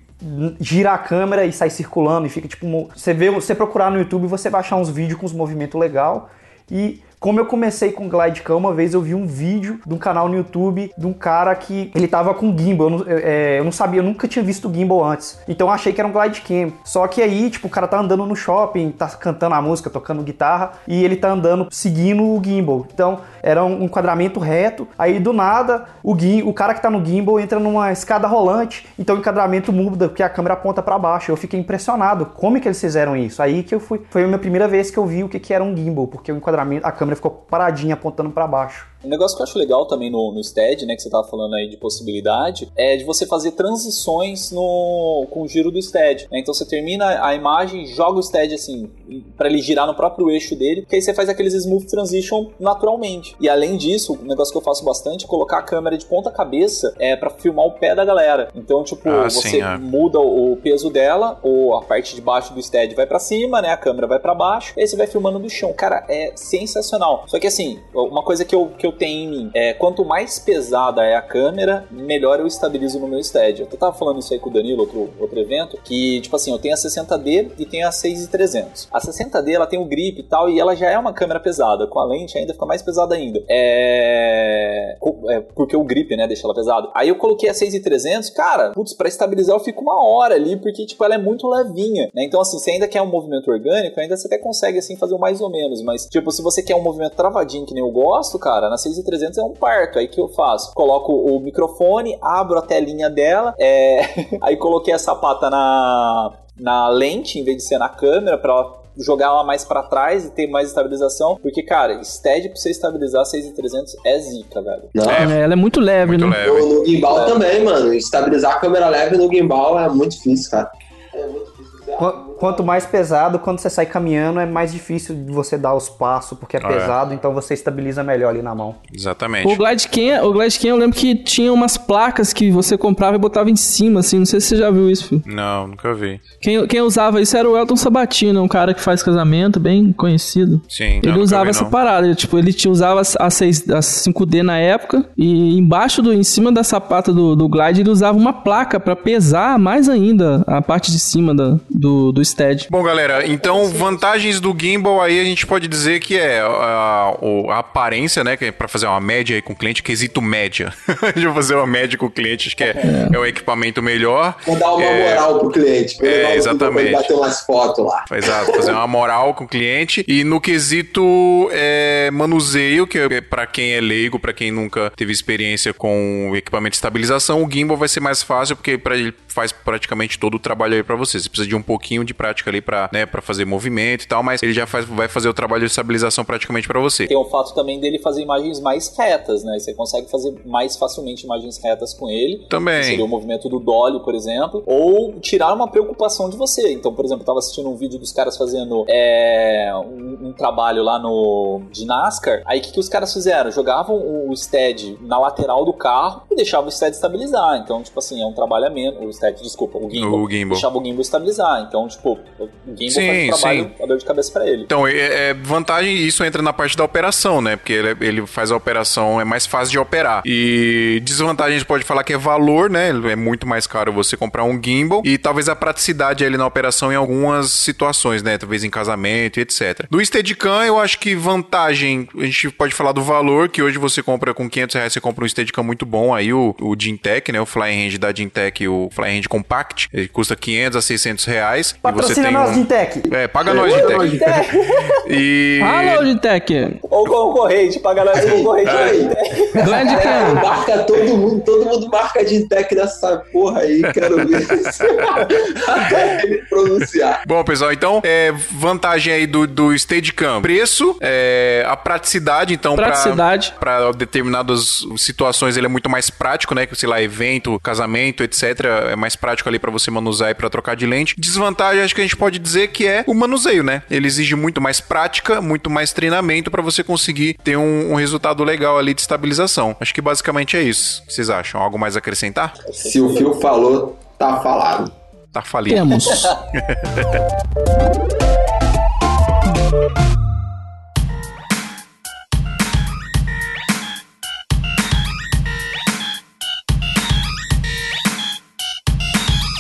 gira a câmera e sai circulando e fica tipo, você vê, você procurar no YouTube, você vai achar uns vídeos com uns movimentos legal e como eu comecei com Glidecam, uma vez eu vi um vídeo de um canal no YouTube de um cara que ele tava com gimbal. Eu não, é, eu não sabia, eu nunca tinha visto gimbal antes. Então eu achei que era um Glidecam. Só que aí, tipo, o cara tá andando no shopping, tá cantando a música, tocando guitarra, e ele tá andando seguindo o gimbal. Então era um enquadramento reto. Aí do nada, o, gim, o cara que tá no gimbal entra numa escada rolante, então o enquadramento muda, porque a câmera aponta pra baixo. Eu fiquei impressionado. Como é que eles fizeram isso? Aí que eu fui. Foi a minha primeira vez que eu vi o que, que era um gimbal, porque o enquadramento, a câmera ficou paradinha apontando pra baixo. Um negócio que eu acho legal também no, no STED, né, que você tava falando aí de possibilidade, é de você fazer transições no, com o giro do STED. né? Então você termina a imagem, joga o STED assim, pra ele girar no próprio eixo dele, porque aí você faz aqueles smooth transition naturalmente. E além disso, um negócio que eu faço bastante é colocar a câmera de ponta cabeça é para filmar o pé da galera. Então, tipo, Ah, você sim, é. muda o peso dela, ou a parte de baixo do STED vai pra cima, né? A câmera vai pra baixo, e aí você vai filmando do chão. Cara, é sensacional. Só que assim, uma coisa que eu, que eu tenho em mim é quanto mais pesada é a câmera, melhor eu estabilizo no meu STED. Eu tava falando isso aí com o Danilo, outro, outro evento, que, tipo assim, eu tenho a 60D e tenho a 6300. A 60D, ela tem o grip e tal, e ela já é uma câmera pesada. Com a lente ainda fica mais pesada ainda. É... é, Porque o grip, né, deixa ela pesada. Aí eu coloquei a 6300, cara, putz, pra estabilizar eu fico uma hora ali, porque, tipo, ela é muito levinha, né? Então, assim, você ainda quer um movimento orgânico, ainda você até consegue, assim, fazer um mais ou menos, mas, tipo, se você quer um movimento travadinho, que nem eu gosto, cara, na 6300 é um parto. Aí que eu faço? Coloco o microfone, abro a telinha dela, é... aí coloquei a sapata na, na lente, em vez de ser na câmera, pra ela jogar ela mais pra trás e ter mais estabilização, porque, cara, stead pra você estabilizar 6300 é zica, velho. não. É, ela é muito leve, Muito né? leve. No, no gimbal também, mano. Estabilizar a câmera leve no gimbal é muito difícil, cara. É muito Quanto mais pesado, quando você sai caminhando, é mais difícil de você dar os passos, porque é É. pesado, então você estabiliza melhor ali na mão. Exatamente. O Glidecam, o Glidecam eu lembro que tinha umas placas que você comprava e botava em cima, assim. Não sei se você já viu isso, filho. Não, nunca vi. Quem, quem usava isso era o Elton Sabatino, um cara que faz casamento, bem conhecido. Sim, não, Ele nunca usava vi, essa não. parada, ele, tipo, ele tinha, usava a, 6, a 5D na época e embaixo do, em cima da sapata do, do Glide ele usava uma placa pra pesar mais ainda a parte de cima da, do, do stead. Bom, galera, então vantagens do gimbal aí a gente pode dizer que é a, o- a aparência, né? Que é pra fazer uma média aí com o cliente, quesito média. Eu fazer uma média com o cliente, acho que é, é o equipamento melhor. Vou dar uma É, moral pro cliente. Vou é, levar o gimbal pra exatamente. ele bater umas fotos lá. Exato, fazer uma moral com o cliente. E no quesito é, manuseio, que é pra quem é leigo, pra quem nunca teve experiência com o equipamento de estabilização, o gimbal vai ser mais fácil, porque pra ele faz praticamente todo o trabalho aí pra você. Você precisa de um pouquinho de prática ali pra, né, pra fazer movimento e tal, mas ele já faz, vai fazer o trabalho de estabilização praticamente pra você. Tem o fato também dele fazer imagens mais retas, né? Você consegue fazer mais facilmente imagens retas com ele. Também. Seria o movimento do dolly, por exemplo. Ou tirar uma preocupação de você. Então, por exemplo, eu tava assistindo um vídeo dos caras fazendo é, um, um trabalho lá no de NASCAR. Aí o que, que os caras fizeram? Jogavam o stead na lateral do carro e deixavam o stead estabilizar. Então, tipo assim, é um trabalho a menos. O stead, desculpa, o gimbal. O gimbal. Deixava o gimbal estabilizar. Então, tipo, o gimbal Sim, faz trabalho sim. a dor de cabeça pra ele. Então, é, é vantagem, isso entra na parte da operação, né? Porque ele, ele faz a operação, é mais fácil de operar. E desvantagem, a gente pode falar que é valor, né? É muito mais caro você comprar um gimbal. E talvez a praticidade ali na operação em algumas situações, né? Talvez em casamento e etc. Do Steadicam, eu acho que vantagem, a gente pode falar do valor, que hoje você compra com 500 reais, você compra um Steadicam muito bom. Aí o, o Gintec, né? O Fly Range da Gintec, o Fly Range Compact, ele custa 500 a 600 reais. E você Patrocina tem nós, um... Gintec. É, paga nós, Gintec. E... Alô, Digitec. Ou concorrente, paga nós concorrente aí. Gladcam. Marca todo mundo, todo mundo marca de tech nessa porra aí, quero ver. Até ele pronunciar. Bom, pessoal, então, é, vantagem aí do, do Steadicam. Preço, é, a praticidade, então, pra- Praticidade. pra determinadas situações ele é muito mais prático, né? Que, sei lá, evento, casamento, etc. É mais prático ali pra você manusear e pra trocar de lente. Desvantagem, acho que a gente pode dizer que é o manuseio, né? Ele exige muito mais prática, muito mais treinamento pra você conseguir ter um, um resultado legal ali de estabilização. Acho que basicamente é isso. O que vocês acham? Algo mais a acrescentar? Se o Phil falou, tá falado. Tá falido. Temos.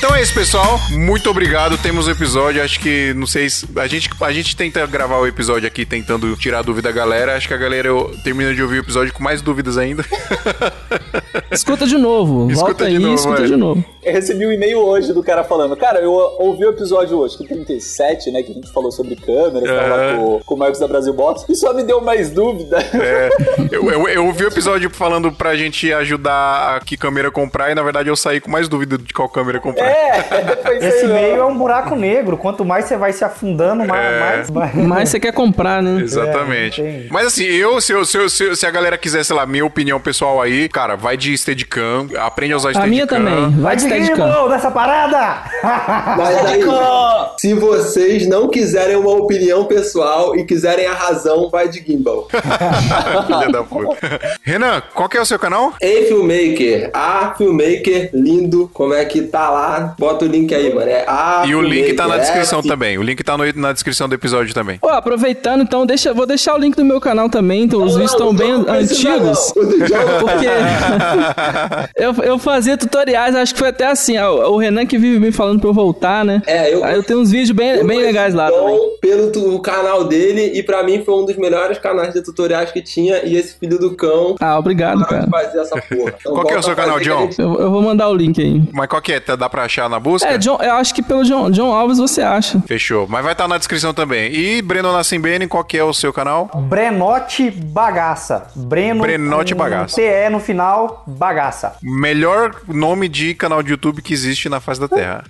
Então é isso, pessoal. Muito obrigado. Temos o episódio. Acho que, não sei se. A gente, a gente tenta gravar o episódio aqui tentando tirar a dúvida da galera. Acho que a galera eu, termina de ouvir o episódio com mais dúvidas ainda. Escuta de novo. Escuta Volta de aí novo, e escuta é. de novo. Eu recebi um e-mail hoje do cara falando, cara, eu ouvi o episódio hoje, que 37, né, que a gente falou sobre lá É. com, com o Marcos da Brasil Box, e só me deu mais dúvida. É, eu, eu, eu ouvi o episódio falando pra gente ajudar a que câmera comprar e na verdade eu saí com mais dúvida de qual câmera comprar. É, isso Esse meio ó. é um buraco negro. Quanto mais você vai se afundando, mais. mais... Mas você quer comprar, né? Exatamente. É. Mas assim, eu se, eu, se, eu- se, a galera quiser, sei lá, minha opinião pessoal aí, cara, vai de Steadicam, aprende a usar A Steadicam. minha também. Vai Vai de Steadicam. gimbal nessa parada! Mas aí, se vocês não quiserem uma opinião pessoal e quiserem a razão, vai de gimbal. Filha da puta. Renan, qual que é o seu canal? Ei, Filmmaker, a Filmmaker, lindo, como é que tá lá? Bota o link aí, mano. É a E o link tá na descrição também. O link tá no- na descrição do episódio também. Pô, aproveitando, então, deixa, vou deixar o link do meu canal também. Então, os vídeos estão bem antigos. Porque eu, eu fazia tutoriais, acho que foi até assim, ó, o Renan que vive me falando pra eu voltar, né? É, eu- Aí eu tenho uns vídeos bem, bem legais lá também. pelo tu- o canal dele e pra mim foi um dos melhores canais de tutoriais que tinha e esse filho do cão Ah, obrigado, cara. fazer essa porra. Então Qual que é o seu canal, John? gente- Eu, eu vou mandar o link aí. Mas qual que é? Tá- Dá pra achar na busca? É, John, eu acho que pelo John, John Alves você acha. Fechou. Mas vai estar na descrição também. E Breno Nassimbene, qual que é o seu canal? Brenote Bagaça. Breno. Brenote Bagaça. TE no final, Bagaça. Melhor nome de canal de YouTube que existe na face da Terra.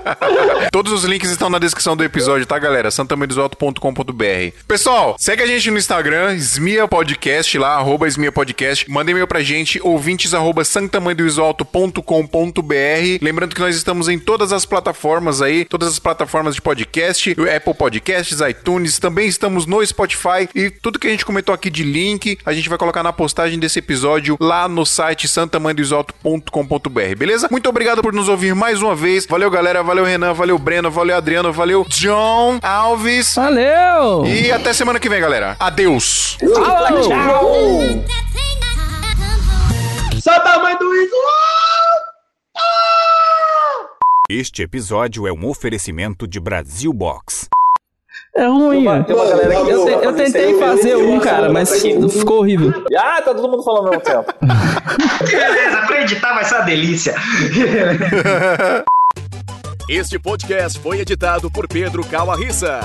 Todos os links estão na descrição do episódio, tá, galera? santamandesalto.com.br. Pessoal, segue a gente no Instagram, Smia Podcast lá, arroba Smia Podcast. Manda e-mail pra gente, ouvintes arroba santamandesalto.com.br. Lembrando que nós estamos em todas as plataformas aí, todas as plataformas de podcast, o Apple Podcasts, iTunes, também estamos no Spotify e tudo que a gente comentou aqui de link, a gente vai colocar na postagem desse episódio lá no site santamandesalto.com.br, beleza? Muito obrigado por nos ouvir mais uma vez. Valeu, galera. Valeu, Renan. Valeu, Breno. Valeu, Adriano. Valeu, John Alves. Valeu! E até semana que vem, galera. Adeus. Falou! Santa mãe do Iso! Este episódio é um oferecimento de Brasil Box. É ruim. Tem uma- tem uma galera que Eu, te- eu tentei fazer um, cara, mas ficou horrível. Ah, tá todo mundo falando ao mesmo tempo. Beleza, acreditar vai ser uma delícia. Este podcast foi editado por Pedro Calarissa.